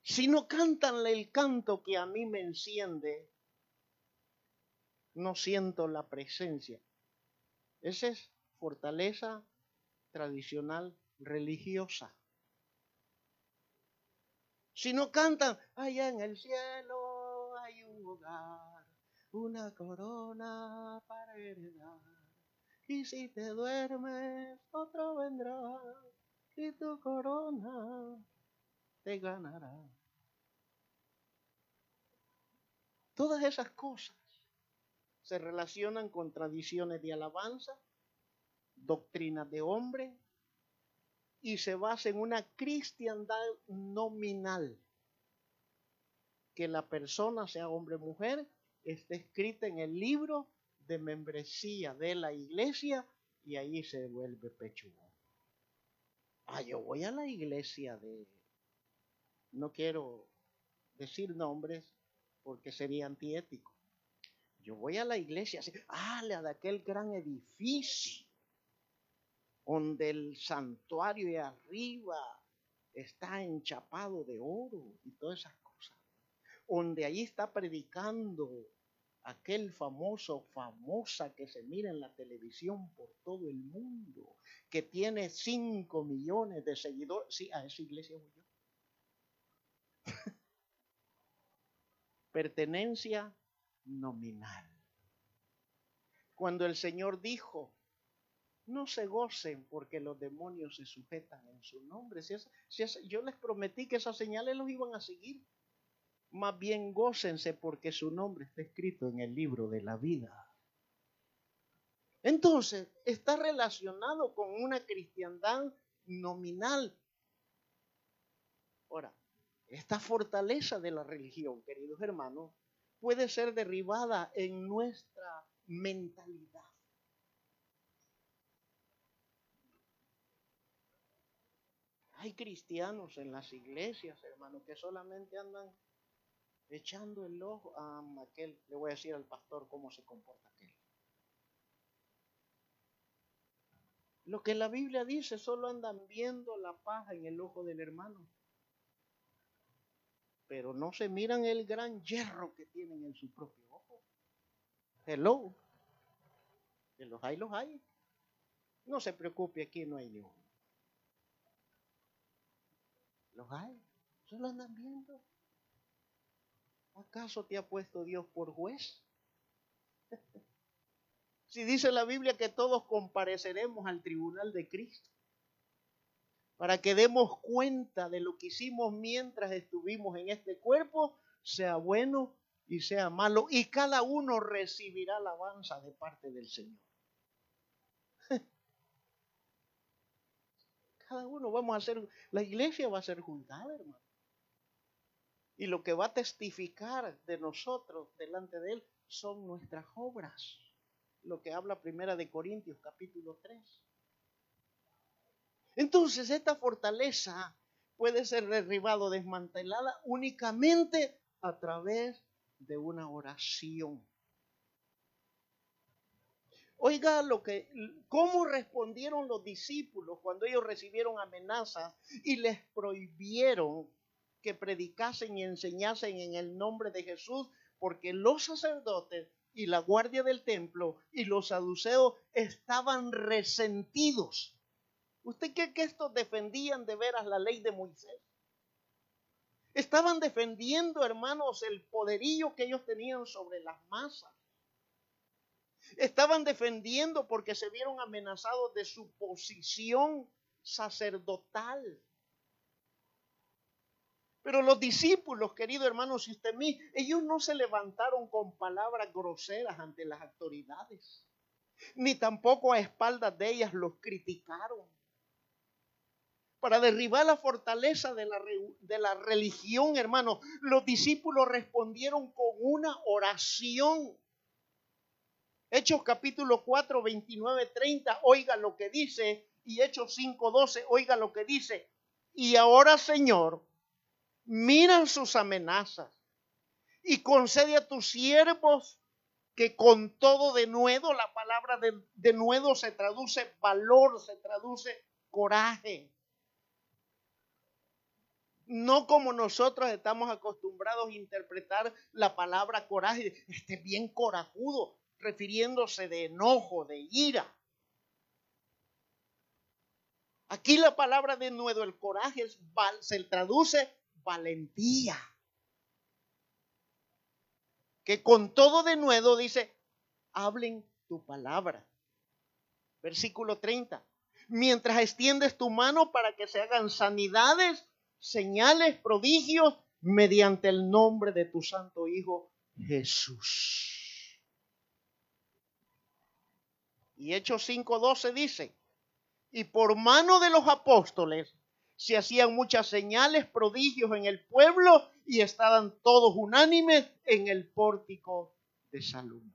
Si no cantan el canto que a mí me enciende, no siento la presencia. Esa es fortaleza tradicional religiosa. Si no cantan, allá en el cielo hay un hogar, una corona para heredar. Y si te duermes, otro vendrá y tu corona te ganará. Todas esas cosas se relacionan con tradiciones de alabanza doctrinas de hombre y se basa en una cristiandad nominal. Que la persona, sea hombre o mujer, esté escrita en el libro de membresía de la iglesia y ahí se vuelve pechugón. Ah, yo voy a la iglesia de... No quiero decir nombres porque sería antiético. Yo voy a la iglesia, ah, la de aquel gran edificio donde el santuario de arriba está enchapado de oro y todas esas cosas, donde ahí está predicando aquel famoso, famosa que se mira en la televisión por todo el mundo, que tiene 5 millones de seguidores. Sí, a esa iglesia voy. Pertenencia nominal. Cuando el Señor dijo, no se gocen porque los demonios se sujetan en su nombre. Si, yo les prometí que esas señales los iban a seguir. Más bien gócense porque su nombre está escrito en el libro de la vida. Entonces, está relacionado con una cristiandad nominal. Ahora, esta fortaleza de la religión, queridos hermanos, puede ser derribada en nuestra mentalidad. Hay cristianos en las iglesias, hermanos, que solamente andan echando el ojo a aquel. Le voy a decir al pastor cómo se comporta aquel. Lo que la Biblia dice, solo andan viendo la paja en el ojo del hermano. Pero no se miran el gran hierro que tienen en su propio ojo. Hello. Que los hay, los hay. No se preocupe, aquí no hay ni uno. Los hay. Solo andan viendo. ¿Acaso te ha puesto Dios por juez? si dice la Biblia que todos compareceremos al tribunal de Cristo para que demos cuenta de lo que hicimos mientras estuvimos en este cuerpo, sea bueno y sea malo, y cada uno recibirá alabanza de parte del Señor. Cada uno vamos a ser, la iglesia va a ser juzgada, hermano. Y lo que va a testificar de nosotros delante de Él son nuestras obras. Lo que habla Primera de Corintios capítulo 3. Entonces esta fortaleza puede ser derribada, desmantelada únicamente a través de una oración. Oiga lo que, cómo respondieron los discípulos cuando ellos recibieron amenazas y les prohibieron que predicasen y enseñasen en el nombre de Jesús, porque los sacerdotes y la guardia del templo y los saduceos estaban resentidos. ¿Usted cree que estos defendían de veras la ley de Moisés? Estaban defendiendo, hermanos, el poderío que ellos tenían sobre las masas. Estaban defendiendo porque se vieron amenazados de su posición sacerdotal. Pero los discípulos, querido hermano, si usted mí, ellos no se levantaron con palabras groseras ante las autoridades, ni tampoco a espaldas de ellas los criticaron. Para derribar la fortaleza de la, de la religión, hermano, los discípulos respondieron con una oración. Hechos capítulo 4, 29, 30, oiga lo que dice, y Hechos 5, 12, oiga lo que dice. Y ahora, Señor, miran sus amenazas y concede a tus siervos que con todo de nuevo, la palabra de, de nuevo se traduce valor, se traduce coraje. No como nosotros estamos acostumbrados a interpretar la palabra coraje, este bien corajudo refiriéndose de enojo, de ira. Aquí la palabra de nuevo, el coraje, es, se traduce valentía. Que con todo de nuevo dice, hablen tu palabra. Versículo 30. Mientras extiendes tu mano para que se hagan sanidades, señales, prodigios, mediante el nombre de tu Santo Hijo Jesús. Y Hechos 5:12 dice, y por mano de los apóstoles se hacían muchas señales, prodigios en el pueblo y estaban todos unánimes en el pórtico de Salomón.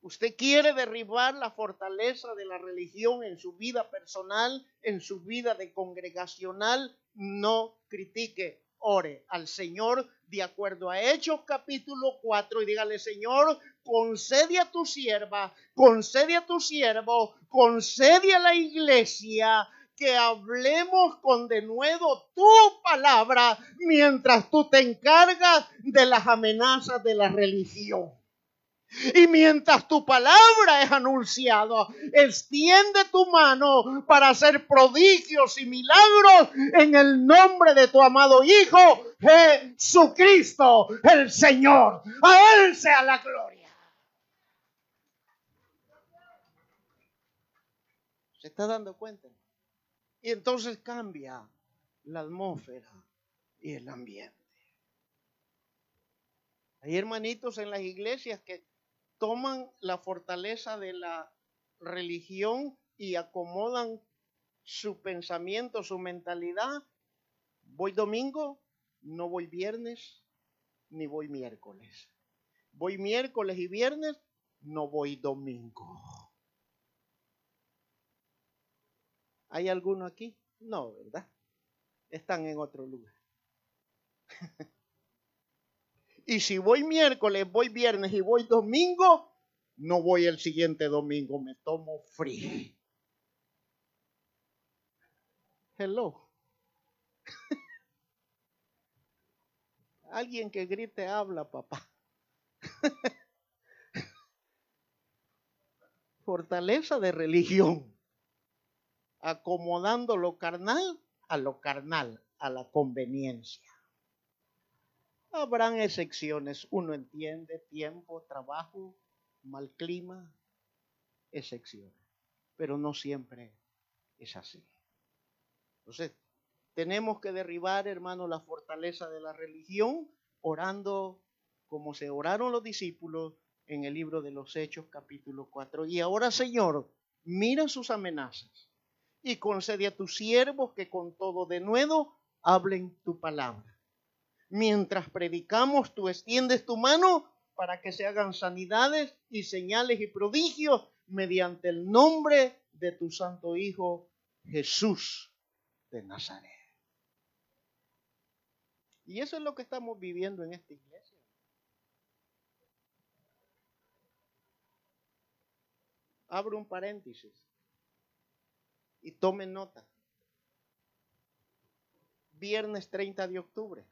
Usted quiere derribar la fortaleza de la religión en su vida personal, en su vida de congregacional, no critique, ore al Señor de acuerdo a Hechos capítulo 4 y dígale, Señor, concede a tu sierva, concede a tu siervo, concede a la iglesia que hablemos con de nuevo tu palabra mientras tú te encargas de las amenazas de la religión. Y mientras tu palabra es anunciada, extiende tu mano para hacer prodigios y milagros en el nombre de tu amado Hijo Jesucristo, el Señor. A Él sea la gloria. ¿Se está dando cuenta? Y entonces cambia la atmósfera y el ambiente. Hay hermanitos en las iglesias que toman la fortaleza de la religión y acomodan su pensamiento, su mentalidad. Voy domingo, no voy viernes, ni voy miércoles. Voy miércoles y viernes, no voy domingo. ¿Hay alguno aquí? No, ¿verdad? Están en otro lugar. Y si voy miércoles, voy viernes y voy domingo, no voy el siguiente domingo, me tomo free. Hello. Alguien que grite habla, papá. Fortaleza de religión. Acomodando lo carnal a lo carnal, a la conveniencia. Habrán excepciones, uno entiende, tiempo, trabajo, mal clima, excepciones, pero no siempre es así. Entonces, tenemos que derribar, hermano, la fortaleza de la religión orando como se oraron los discípulos en el libro de los Hechos capítulo 4. Y ahora, Señor, mira sus amenazas y concede a tus siervos que con todo de nuevo hablen tu palabra Mientras predicamos, tú extiendes tu mano para que se hagan sanidades y señales y prodigios mediante el nombre de tu Santo Hijo Jesús de Nazaret. Y eso es lo que estamos viviendo en esta iglesia. Abro un paréntesis y tomen nota. Viernes 30 de octubre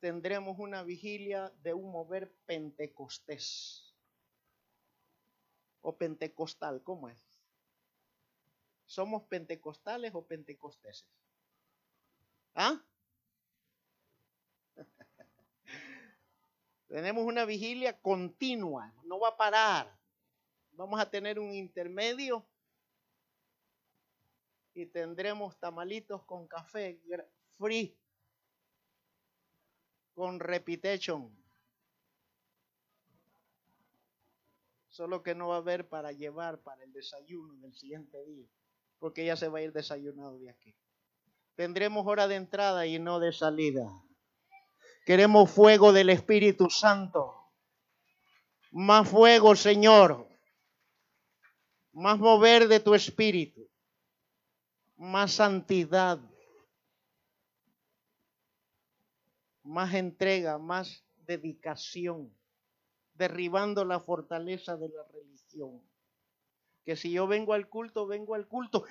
tendremos una vigilia de un mover pentecostés. O pentecostal, ¿cómo es? ¿Somos pentecostales o pentecosteses? ¿Ah? Tenemos una vigilia continua, no va a parar. Vamos a tener un intermedio y tendremos tamalitos con café free con repetition. Solo que no va a haber para llevar para el desayuno del siguiente día, porque ya se va a ir desayunado de aquí. Tendremos hora de entrada y no de salida. Queremos fuego del Espíritu Santo. Más fuego, Señor. Más mover de tu Espíritu. Más santidad. más entrega, más dedicación, derribando la fortaleza de la religión. Que si yo vengo al culto, vengo al culto.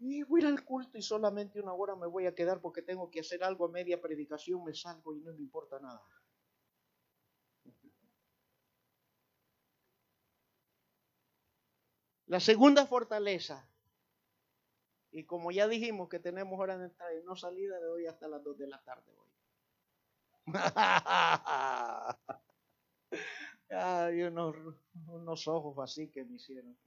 Y voy al culto y solamente una hora me voy a quedar porque tengo que hacer algo a media predicación, me salgo y no me importa nada. La segunda fortaleza, y como ya dijimos que tenemos hora de entrada y no salida de hoy hasta las 2 de la tarde hoy. Hay unos, unos ojos así que me hicieron.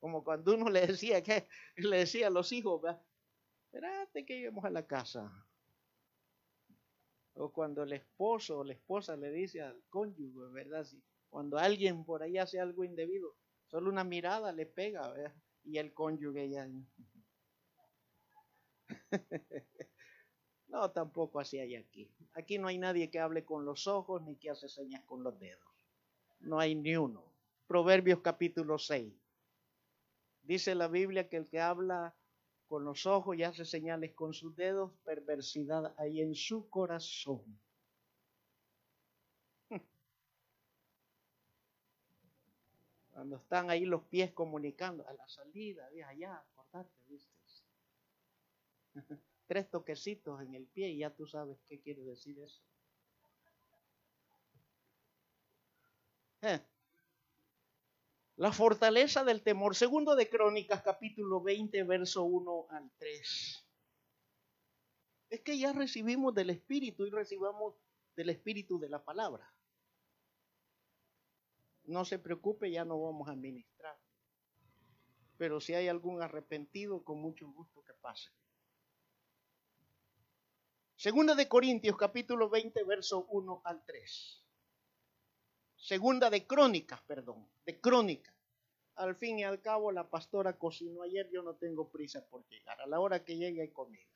Como cuando uno le decía que le decía a los hijos, espérate que lleguemos a la casa. O cuando el esposo o la esposa le dice al cónyuge, ¿verdad? Si cuando alguien por ahí hace algo indebido, solo una mirada le pega, ¿verdad? Y el cónyuge ya... no, tampoco así hay aquí. Aquí no hay nadie que hable con los ojos ni que hace señas con los dedos. No hay ni uno. Proverbios capítulo 6. Dice la Biblia que el que habla con los ojos y hace señales con sus dedos, perversidad hay en su corazón. Cuando están ahí los pies comunicando, a la salida, de allá, acordate, viste. Tres toquecitos en el pie y ya tú sabes qué quiere decir eso. Eh. La fortaleza del temor. Segundo de Crónicas, capítulo 20, verso 1 al 3. Es que ya recibimos del Espíritu y recibamos del Espíritu de la palabra. No se preocupe, ya no vamos a ministrar. Pero si hay algún arrepentido, con mucho gusto que pase. Segunda de Corintios, capítulo 20, verso 1 al 3. Segunda de Crónicas, perdón, de Crónicas. Al fin y al cabo, la pastora cocinó ayer, yo no tengo prisa por llegar. A la hora que llegue hay comida.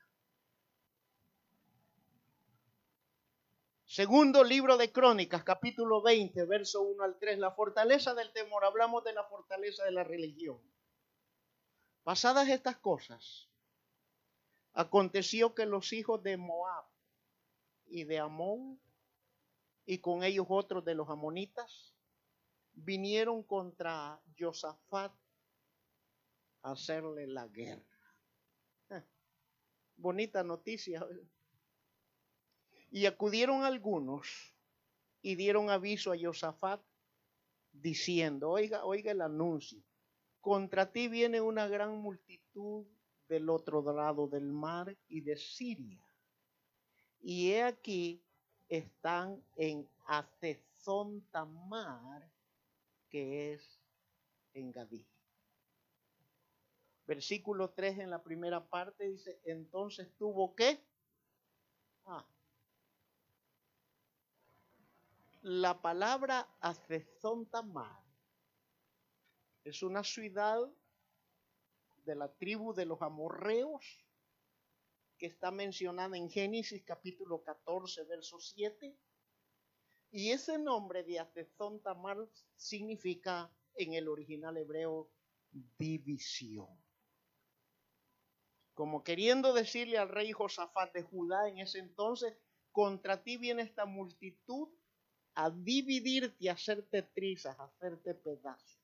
Segundo libro de Crónicas, capítulo 20, verso 1 al 3. La fortaleza del temor. Hablamos de la fortaleza de la religión. Pasadas estas cosas, aconteció que los hijos de Moab y de Amón y con ellos otros de los amonitas, vinieron contra Josafat a hacerle la guerra. Bonita noticia. Y acudieron algunos y dieron aviso a Josafat diciendo, oiga, oiga el anuncio, contra ti viene una gran multitud del otro lado del mar y de Siria. Y he aquí están en Acezón Tamar, que es en Gadí. Versículo 3 en la primera parte dice, entonces tuvo que... Ah, la palabra Acezón Tamar es una ciudad de la tribu de los amorreos que está mencionada en Génesis capítulo 14, verso 7. Y ese nombre de Azezón Tamar significa en el original hebreo división. Como queriendo decirle al rey Josafat de Judá en ese entonces, contra ti viene esta multitud a dividirte, a hacerte trizas, a hacerte pedazos.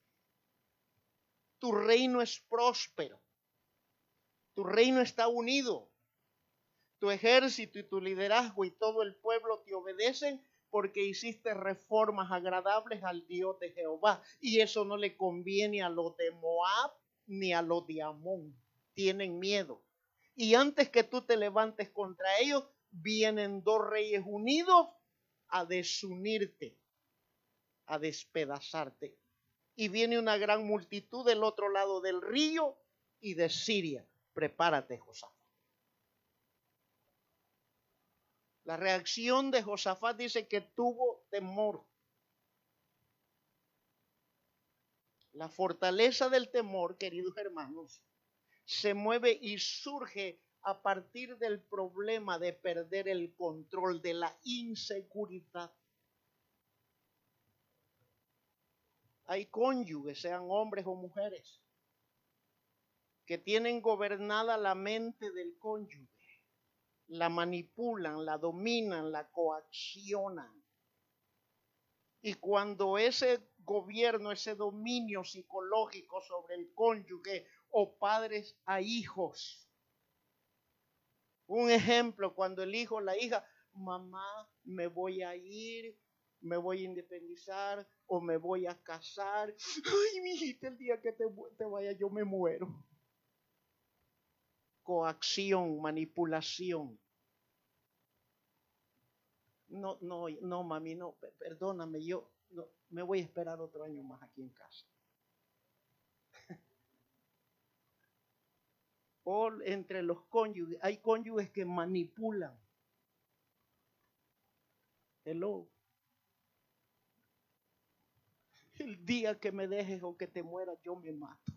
Tu reino es próspero. Tu reino está unido tu ejército y tu liderazgo y todo el pueblo te obedecen porque hiciste reformas agradables al Dios de Jehová. Y eso no le conviene a los de Moab ni a los de Amón. Tienen miedo. Y antes que tú te levantes contra ellos, vienen dos reyes unidos a desunirte, a despedazarte. Y viene una gran multitud del otro lado del río y de Siria. Prepárate, José. La reacción de Josafat dice que tuvo temor. La fortaleza del temor, queridos hermanos, se mueve y surge a partir del problema de perder el control, de la inseguridad. Hay cónyuges, sean hombres o mujeres, que tienen gobernada la mente del cónyuge la manipulan, la dominan, la coaccionan. Y cuando ese gobierno, ese dominio psicológico sobre el cónyuge o padres a hijos. Un ejemplo, cuando el hijo, la hija, mamá, me voy a ir, me voy a independizar o me voy a casar. Ay, mi hijita, el día que te, te vaya yo me muero coacción, manipulación. No, no, no, mami, no, perdóname, yo me voy a esperar otro año más aquí en casa. O entre los cónyuges, hay cónyuges que manipulan. Hello. El día que me dejes o que te mueras, yo me mato.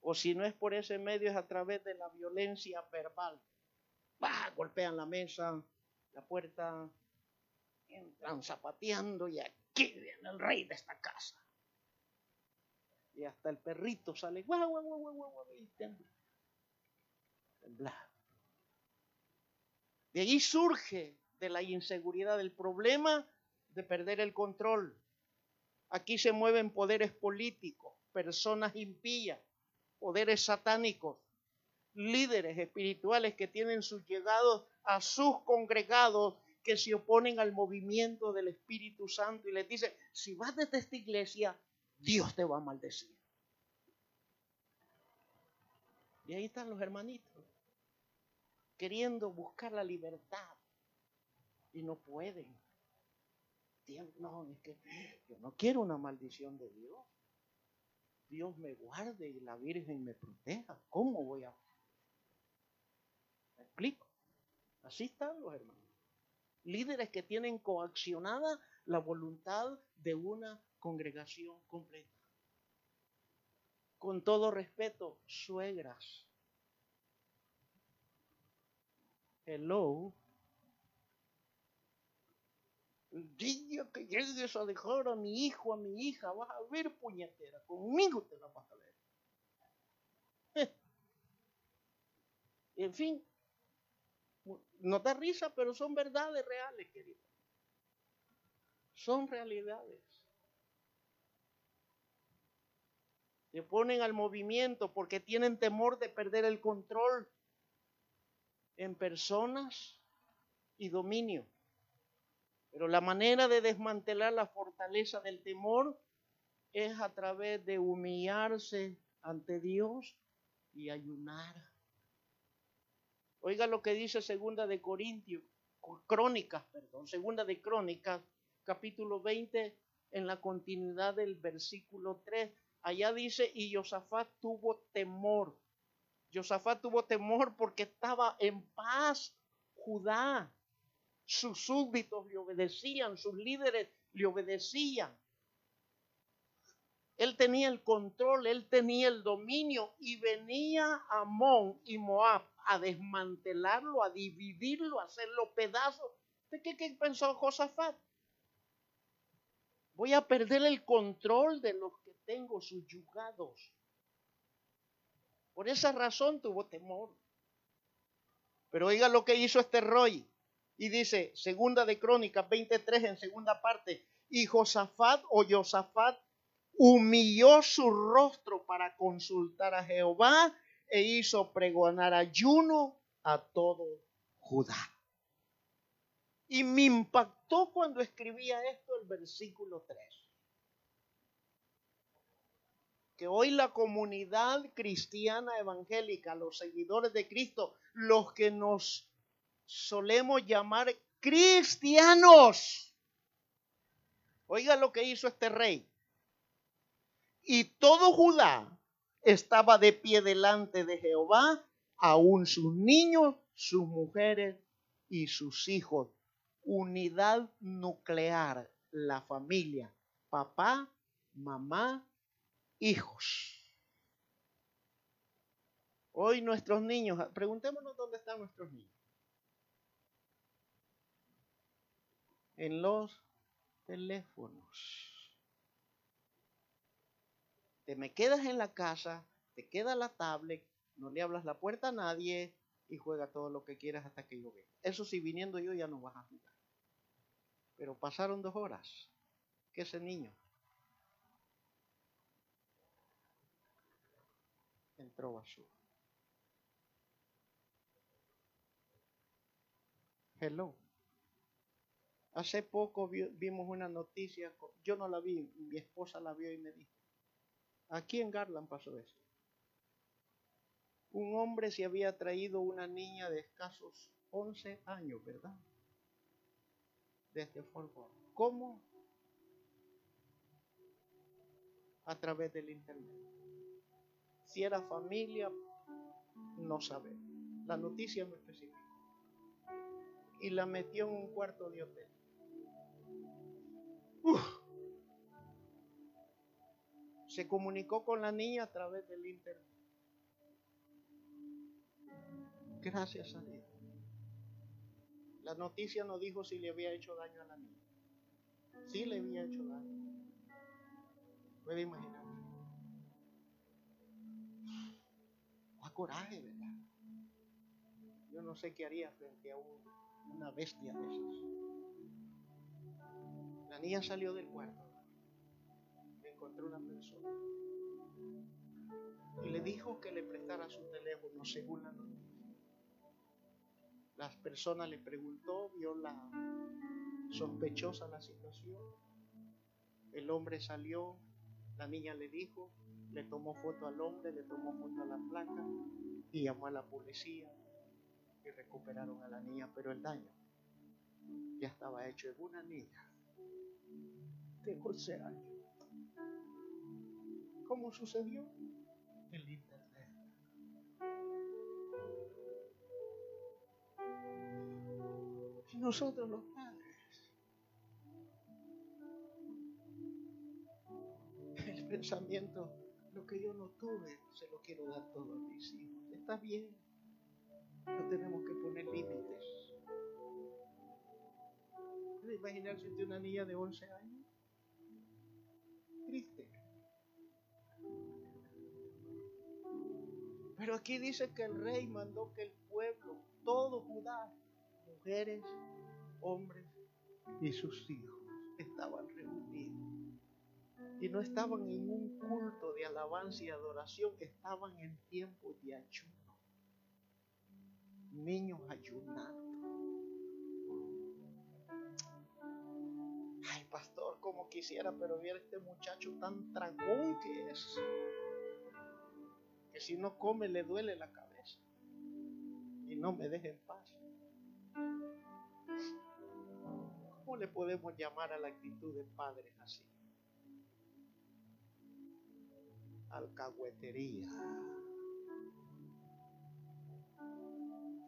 O si no es por ese medio, es a través de la violencia verbal. ¡Bah! Golpean la mesa, la puerta, entran zapateando y aquí viene el rey de esta casa. Y hasta el perrito sale, guau, guau, guau, guau, guau, y tembla. De allí surge de la inseguridad el problema de perder el control. Aquí se mueven poderes políticos, personas impías, poderes satánicos, líderes espirituales que tienen sus llegados a sus congregados que se oponen al movimiento del Espíritu Santo y les dice, si vas desde esta iglesia, Dios te va a maldecir. Y ahí están los hermanitos, queriendo buscar la libertad y no pueden. No, es que yo no quiero una maldición de Dios. Dios me guarde y la Virgen me proteja. ¿Cómo voy a...? ¿Me explico? Así están los hermanos. Líderes que tienen coaccionada la voluntad de una congregación completa. Con todo respeto, suegras. Hello. El día que llegues a dejar a mi hijo, a mi hija, vas a ver puñetera. Conmigo te la vas a ver. En fin, no da risa, pero son verdades reales, querido. Son realidades. Se ponen al movimiento porque tienen temor de perder el control en personas y dominio. Pero la manera de desmantelar la fortaleza del temor es a través de humillarse ante Dios y ayunar. Oiga lo que dice segunda de Corintios, Crónicas, perdón, segunda de Crónicas, capítulo 20, en la continuidad del versículo 3. Allá dice, y Josafat tuvo temor. Josafat tuvo temor porque estaba en paz Judá sus súbditos le obedecían, sus líderes le obedecían. Él tenía el control, él tenía el dominio y venía Amón y Moab a desmantelarlo, a dividirlo, a hacerlo pedazos. ¿De qué, qué pensó Josafat? Voy a perder el control de los tengo subyugados. Por esa razón tuvo temor. Pero oiga lo que hizo este Roy. Y dice, segunda de Crónicas 23 en segunda parte, y Josafat o Josafat humilló su rostro para consultar a Jehová e hizo pregonar ayuno a todo Judá. Y me impactó cuando escribía esto el versículo 3. Que hoy la comunidad cristiana evangélica, los seguidores de Cristo, los que nos solemos llamar cristianos. Oiga lo que hizo este rey. Y todo Judá estaba de pie delante de Jehová, aún sus niños, sus mujeres y sus hijos. Unidad nuclear, la familia, papá, mamá, hijos. Hoy nuestros niños, preguntémonos dónde están nuestros niños. en los teléfonos. Te me quedas en la casa, te queda la tablet, no le hablas la puerta a nadie y juega todo lo que quieras hasta que yo venga. Eso sí, viniendo yo ya no vas a jugar. Pero pasaron dos horas que ese niño entró basura. Hello. Hace poco vimos una noticia, yo no la vi, mi esposa la vio y me dijo, aquí en Garland pasó esto. Un hombre se había traído una niña de escasos 11 años, ¿verdad? Desde Fort Worth. ¿Cómo? A través del internet. Si era familia, no sabemos. La noticia no especifica. y la metió en un cuarto de hotel. Se comunicó con la niña a través del internet. Gracias a Dios. La noticia no dijo si le había hecho daño a la niña. Sí le había hecho daño. Puede imaginar. Coraje, ¿verdad? Yo no sé qué haría frente a una bestia de esas. La niña salió del cuarto. Encontró una persona. Y le dijo que le prestara su teléfono según la noticia. Las personas le preguntó, vio la sospechosa la situación. El hombre salió, la niña le dijo, le tomó foto al hombre, le tomó foto a la placa y llamó a la policía y recuperaron a la niña, pero el daño ya estaba hecho en una niña de 11 años. ¿Cómo sucedió? El internet. Y nosotros los pensamiento, lo que yo no tuve, se lo quiero dar todo a mis hijos. Está bien, no tenemos que poner límites. ¿Puede imaginarse de una niña de 11 años? Triste. Pero aquí dice que el rey mandó que el pueblo, todo Judá, mujeres, hombres y sus hijos, estaban y no estaban en un culto de alabanza y adoración, estaban en tiempo de ayuno. Niños ayunando. Ay, pastor, como quisiera, pero viera este muchacho tan tragón que es. Que si no come le duele la cabeza. Y no me deja en paz. ¿Cómo le podemos llamar a la actitud de padres así? Alcahuetería,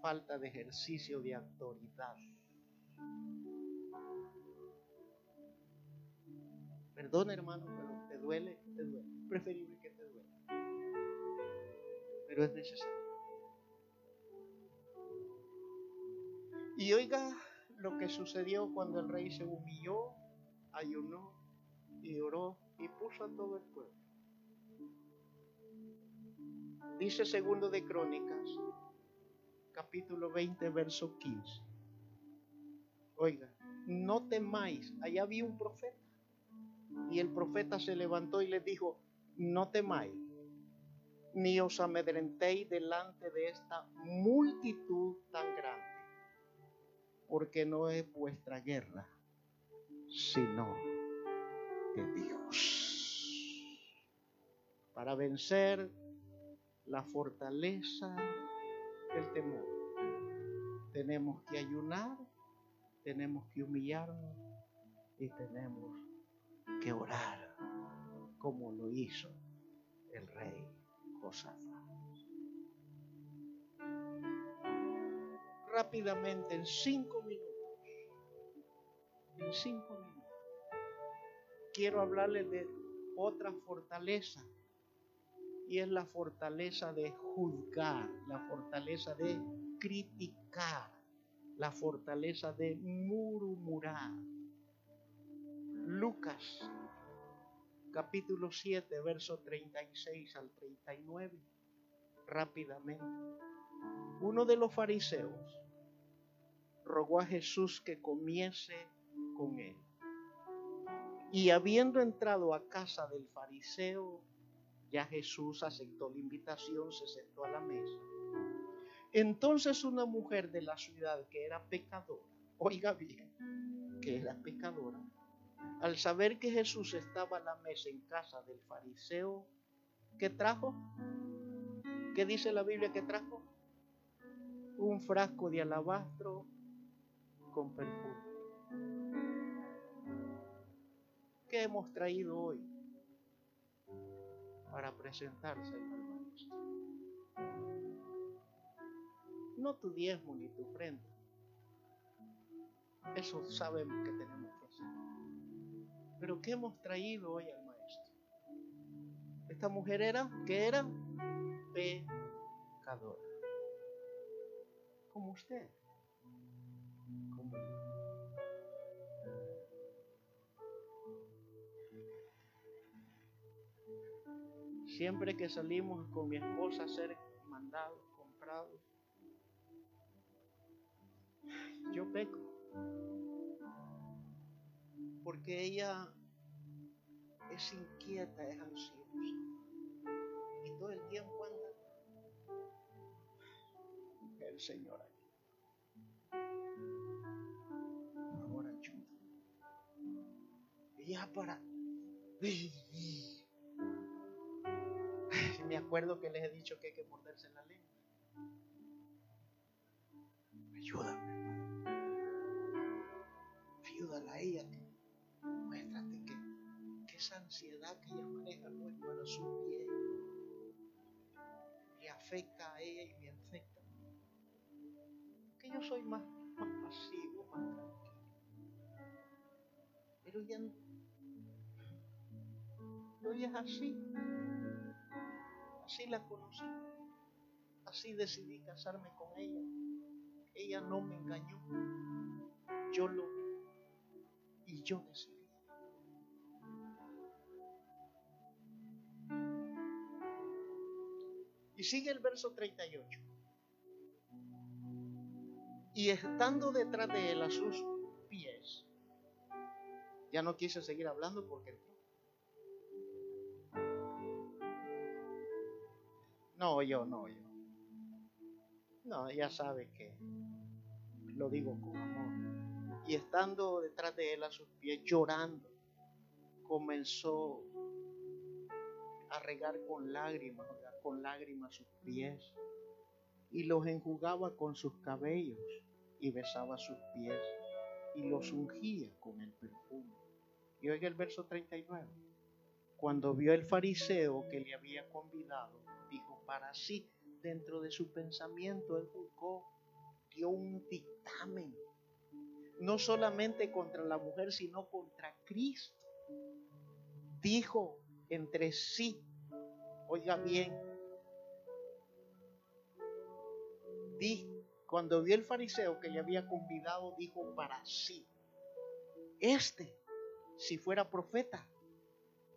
falta de ejercicio de autoridad. Perdona hermano, pero te duele, te duele. Preferible que te duele. Pero es necesario. Y oiga lo que sucedió cuando el rey se humilló, ayunó y oró y puso a todo el pueblo. Dice segundo de Crónicas, capítulo 20, verso 15. Oiga, no temáis, allá había un profeta. Y el profeta se levantó y les dijo, no temáis, ni os amedrentéis delante de esta multitud tan grande, porque no es vuestra guerra, sino de Dios. Para vencer la fortaleza del temor. Tenemos que ayunar, tenemos que humillarnos y tenemos que orar como lo hizo el rey Josafat. Rápidamente, en cinco minutos, en cinco minutos, quiero hablarles de otra fortaleza es la fortaleza de juzgar, la fortaleza de criticar, la fortaleza de murmurar. Lucas capítulo 7, verso 36 al 39, rápidamente. Uno de los fariseos rogó a Jesús que comiese con él. Y habiendo entrado a casa del fariseo, ya Jesús aceptó la invitación, se sentó a la mesa. Entonces una mujer de la ciudad que era pecadora, oiga bien, que era pecadora, al saber que Jesús estaba a la mesa en casa del fariseo, ¿qué trajo? ¿Qué dice la Biblia que trajo? Un frasco de alabastro con perfume. ¿Qué hemos traído hoy? Para presentarse al maestro. No tu diezmo ni tu ofrenda, Eso sabemos que tenemos que hacer. Pero ¿qué hemos traído hoy al maestro? Esta mujer era, ¿qué era? Pecadora. Como usted. Siempre que salimos con mi esposa a hacer mandados, comprados, yo peco. Porque ella es inquieta, es ansiosa. Y todo el tiempo anda el Señor aquí. Favor, ayuda. Ya para. Me acuerdo que les he dicho que hay que morderse la lengua. Ayúdame ayúdala a ella, muéstrate que, que, esa ansiedad que ella maneja no es para su bien. Le afecta a ella y me afecta. Que yo soy más, más pasivo, más tranquilo. Pero ella no, no es así. Así la conocí. Así decidí casarme con ella. Ella no me engañó. Yo lo vi y yo decidí. Y sigue el verso 38. Y estando detrás de él a sus pies, ya no quise seguir hablando porque no, yo, no, yo. No, ya sabe que lo digo con amor y estando detrás de él a sus pies llorando, comenzó a regar con lágrimas, con lágrimas sus pies y los enjugaba con sus cabellos y besaba sus pies y los ungía con el perfume. Y oiga el verso 39. Cuando vio el fariseo que le había convidado, dijo para sí, dentro de su pensamiento, él juzgó, dio un dictamen no solamente contra la mujer, sino contra Cristo. Dijo entre sí, oiga bien, cuando vio el fariseo que le había convidado, dijo para sí, este, si fuera profeta,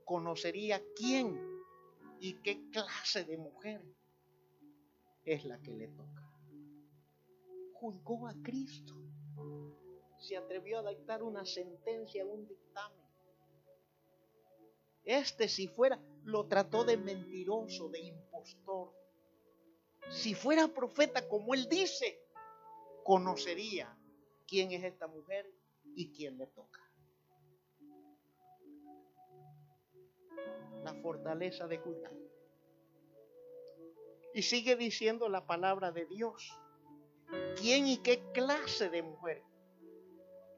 conocería quién y qué clase de mujer es la que le toca. Juzgó a Cristo se atrevió a dictar una sentencia, un dictamen. Este, si fuera, lo trató de mentiroso, de impostor. Si fuera profeta, como él dice, conocería quién es esta mujer y quién le toca. La fortaleza de cuidar. Y sigue diciendo la palabra de Dios. ¿Quién y qué clase de mujer?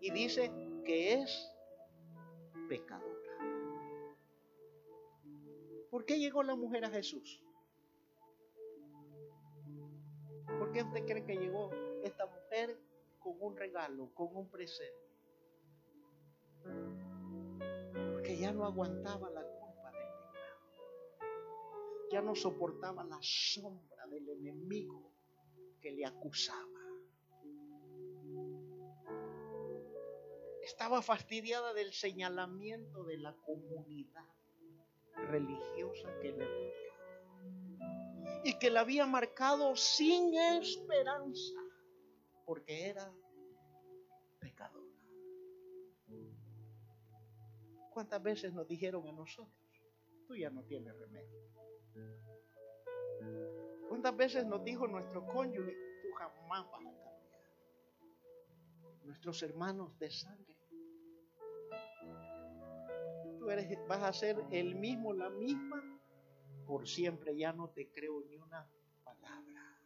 y dice que es pecadora. ¿Por qué llegó la mujer a Jesús? ¿Por qué usted cree que llegó esta mujer con un regalo, con un presente? Porque ya no aguantaba la. Ya no soportaba la sombra del enemigo que le acusaba. estaba fastidiada del señalamiento de la comunidad religiosa que le rodeaba y que la había marcado sin esperanza porque era pecadora. ¿Cuántas veces nos dijeron a nosotros, tú ya no tienes remedio? ¿Cuántas veces nos dijo nuestro cónyuge, tú jamás vas a cambiar? Nuestros hermanos de sangre vas a ser el mismo, la misma, por siempre ya no te creo ni una palabra.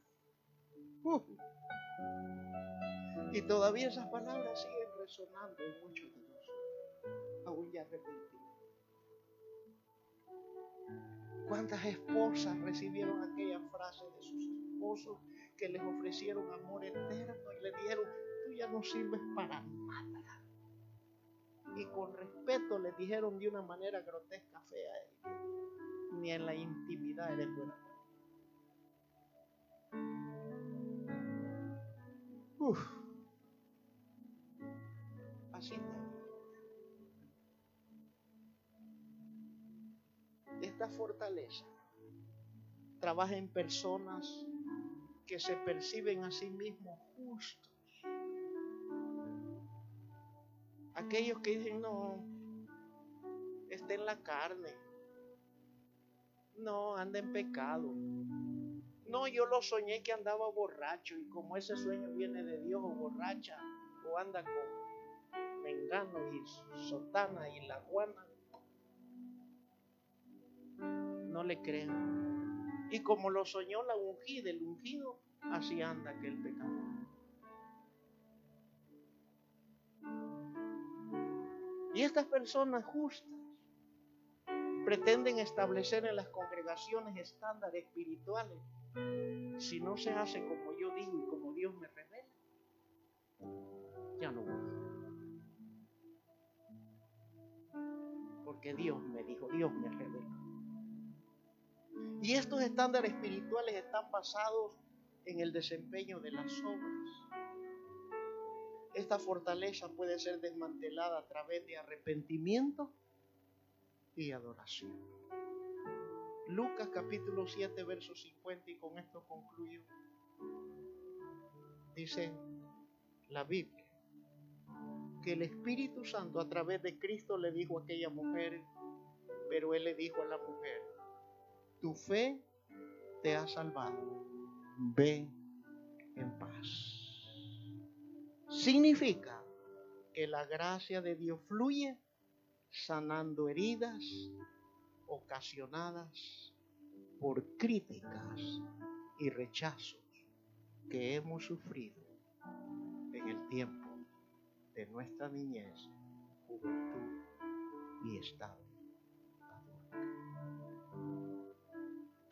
Y todavía esas palabras siguen resonando en muchos de nosotros, aún ya arrepentidos. ¿Cuántas esposas recibieron aquella frase de sus esposos que les ofrecieron amor eterno y le dijeron, tú ya no sirves para nada. Y con respeto les dijeron de una manera grotesca, fea, ni en la intimidad eres buena. Uf. Así Esta fortaleza trabaja en personas que se perciben a sí mismos justos. Aquellos que dicen, no, está en la carne. No, anda en pecado. No, yo lo soñé que andaba borracho y como ese sueño viene de Dios o borracha o anda con mengano y sotana y la guana, no le crean. Y como lo soñó la ungida, el ungido, así anda aquel pecador. Y estas personas justas pretenden establecer en las congregaciones estándares espirituales si no se hace como yo digo y como Dios me revela, ya no voy. Porque Dios me dijo, Dios me reveló. Y estos estándares espirituales están basados en el desempeño de las obras. Esta fortaleza puede ser desmantelada a través de arrepentimiento y adoración. Lucas capítulo 7, verso 50, y con esto concluyo. Dice la Biblia que el Espíritu Santo a través de Cristo le dijo a aquella mujer, pero Él le dijo a la mujer, tu fe te ha salvado, ve en paz. Significa que la gracia de Dios fluye sanando heridas, ocasionadas por críticas y rechazos que hemos sufrido en el tiempo de nuestra niñez, juventud y estado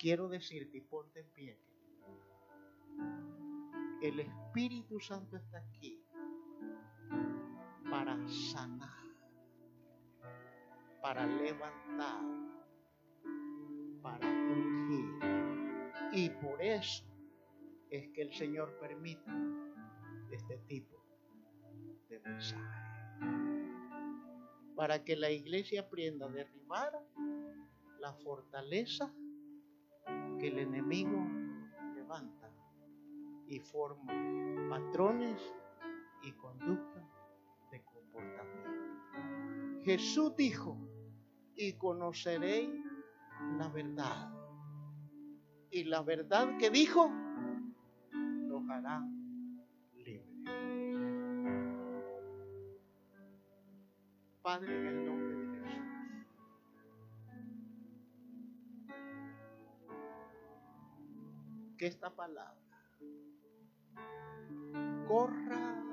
Quiero decirte, y ponte en pie, el Espíritu Santo está aquí para sanar, para levantar, para ungir. Y por eso es que el Señor permite este tipo de mensaje. Para que la iglesia aprenda a derribar la fortaleza que el enemigo levanta y forma patrones y conductas de comportamiento. Jesús dijo, y conoceréis la verdad. Y la verdad que dijo los hará libres. Padre, Que esta palabra corra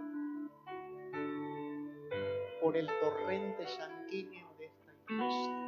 por el torrente sanguíneo de esta iglesia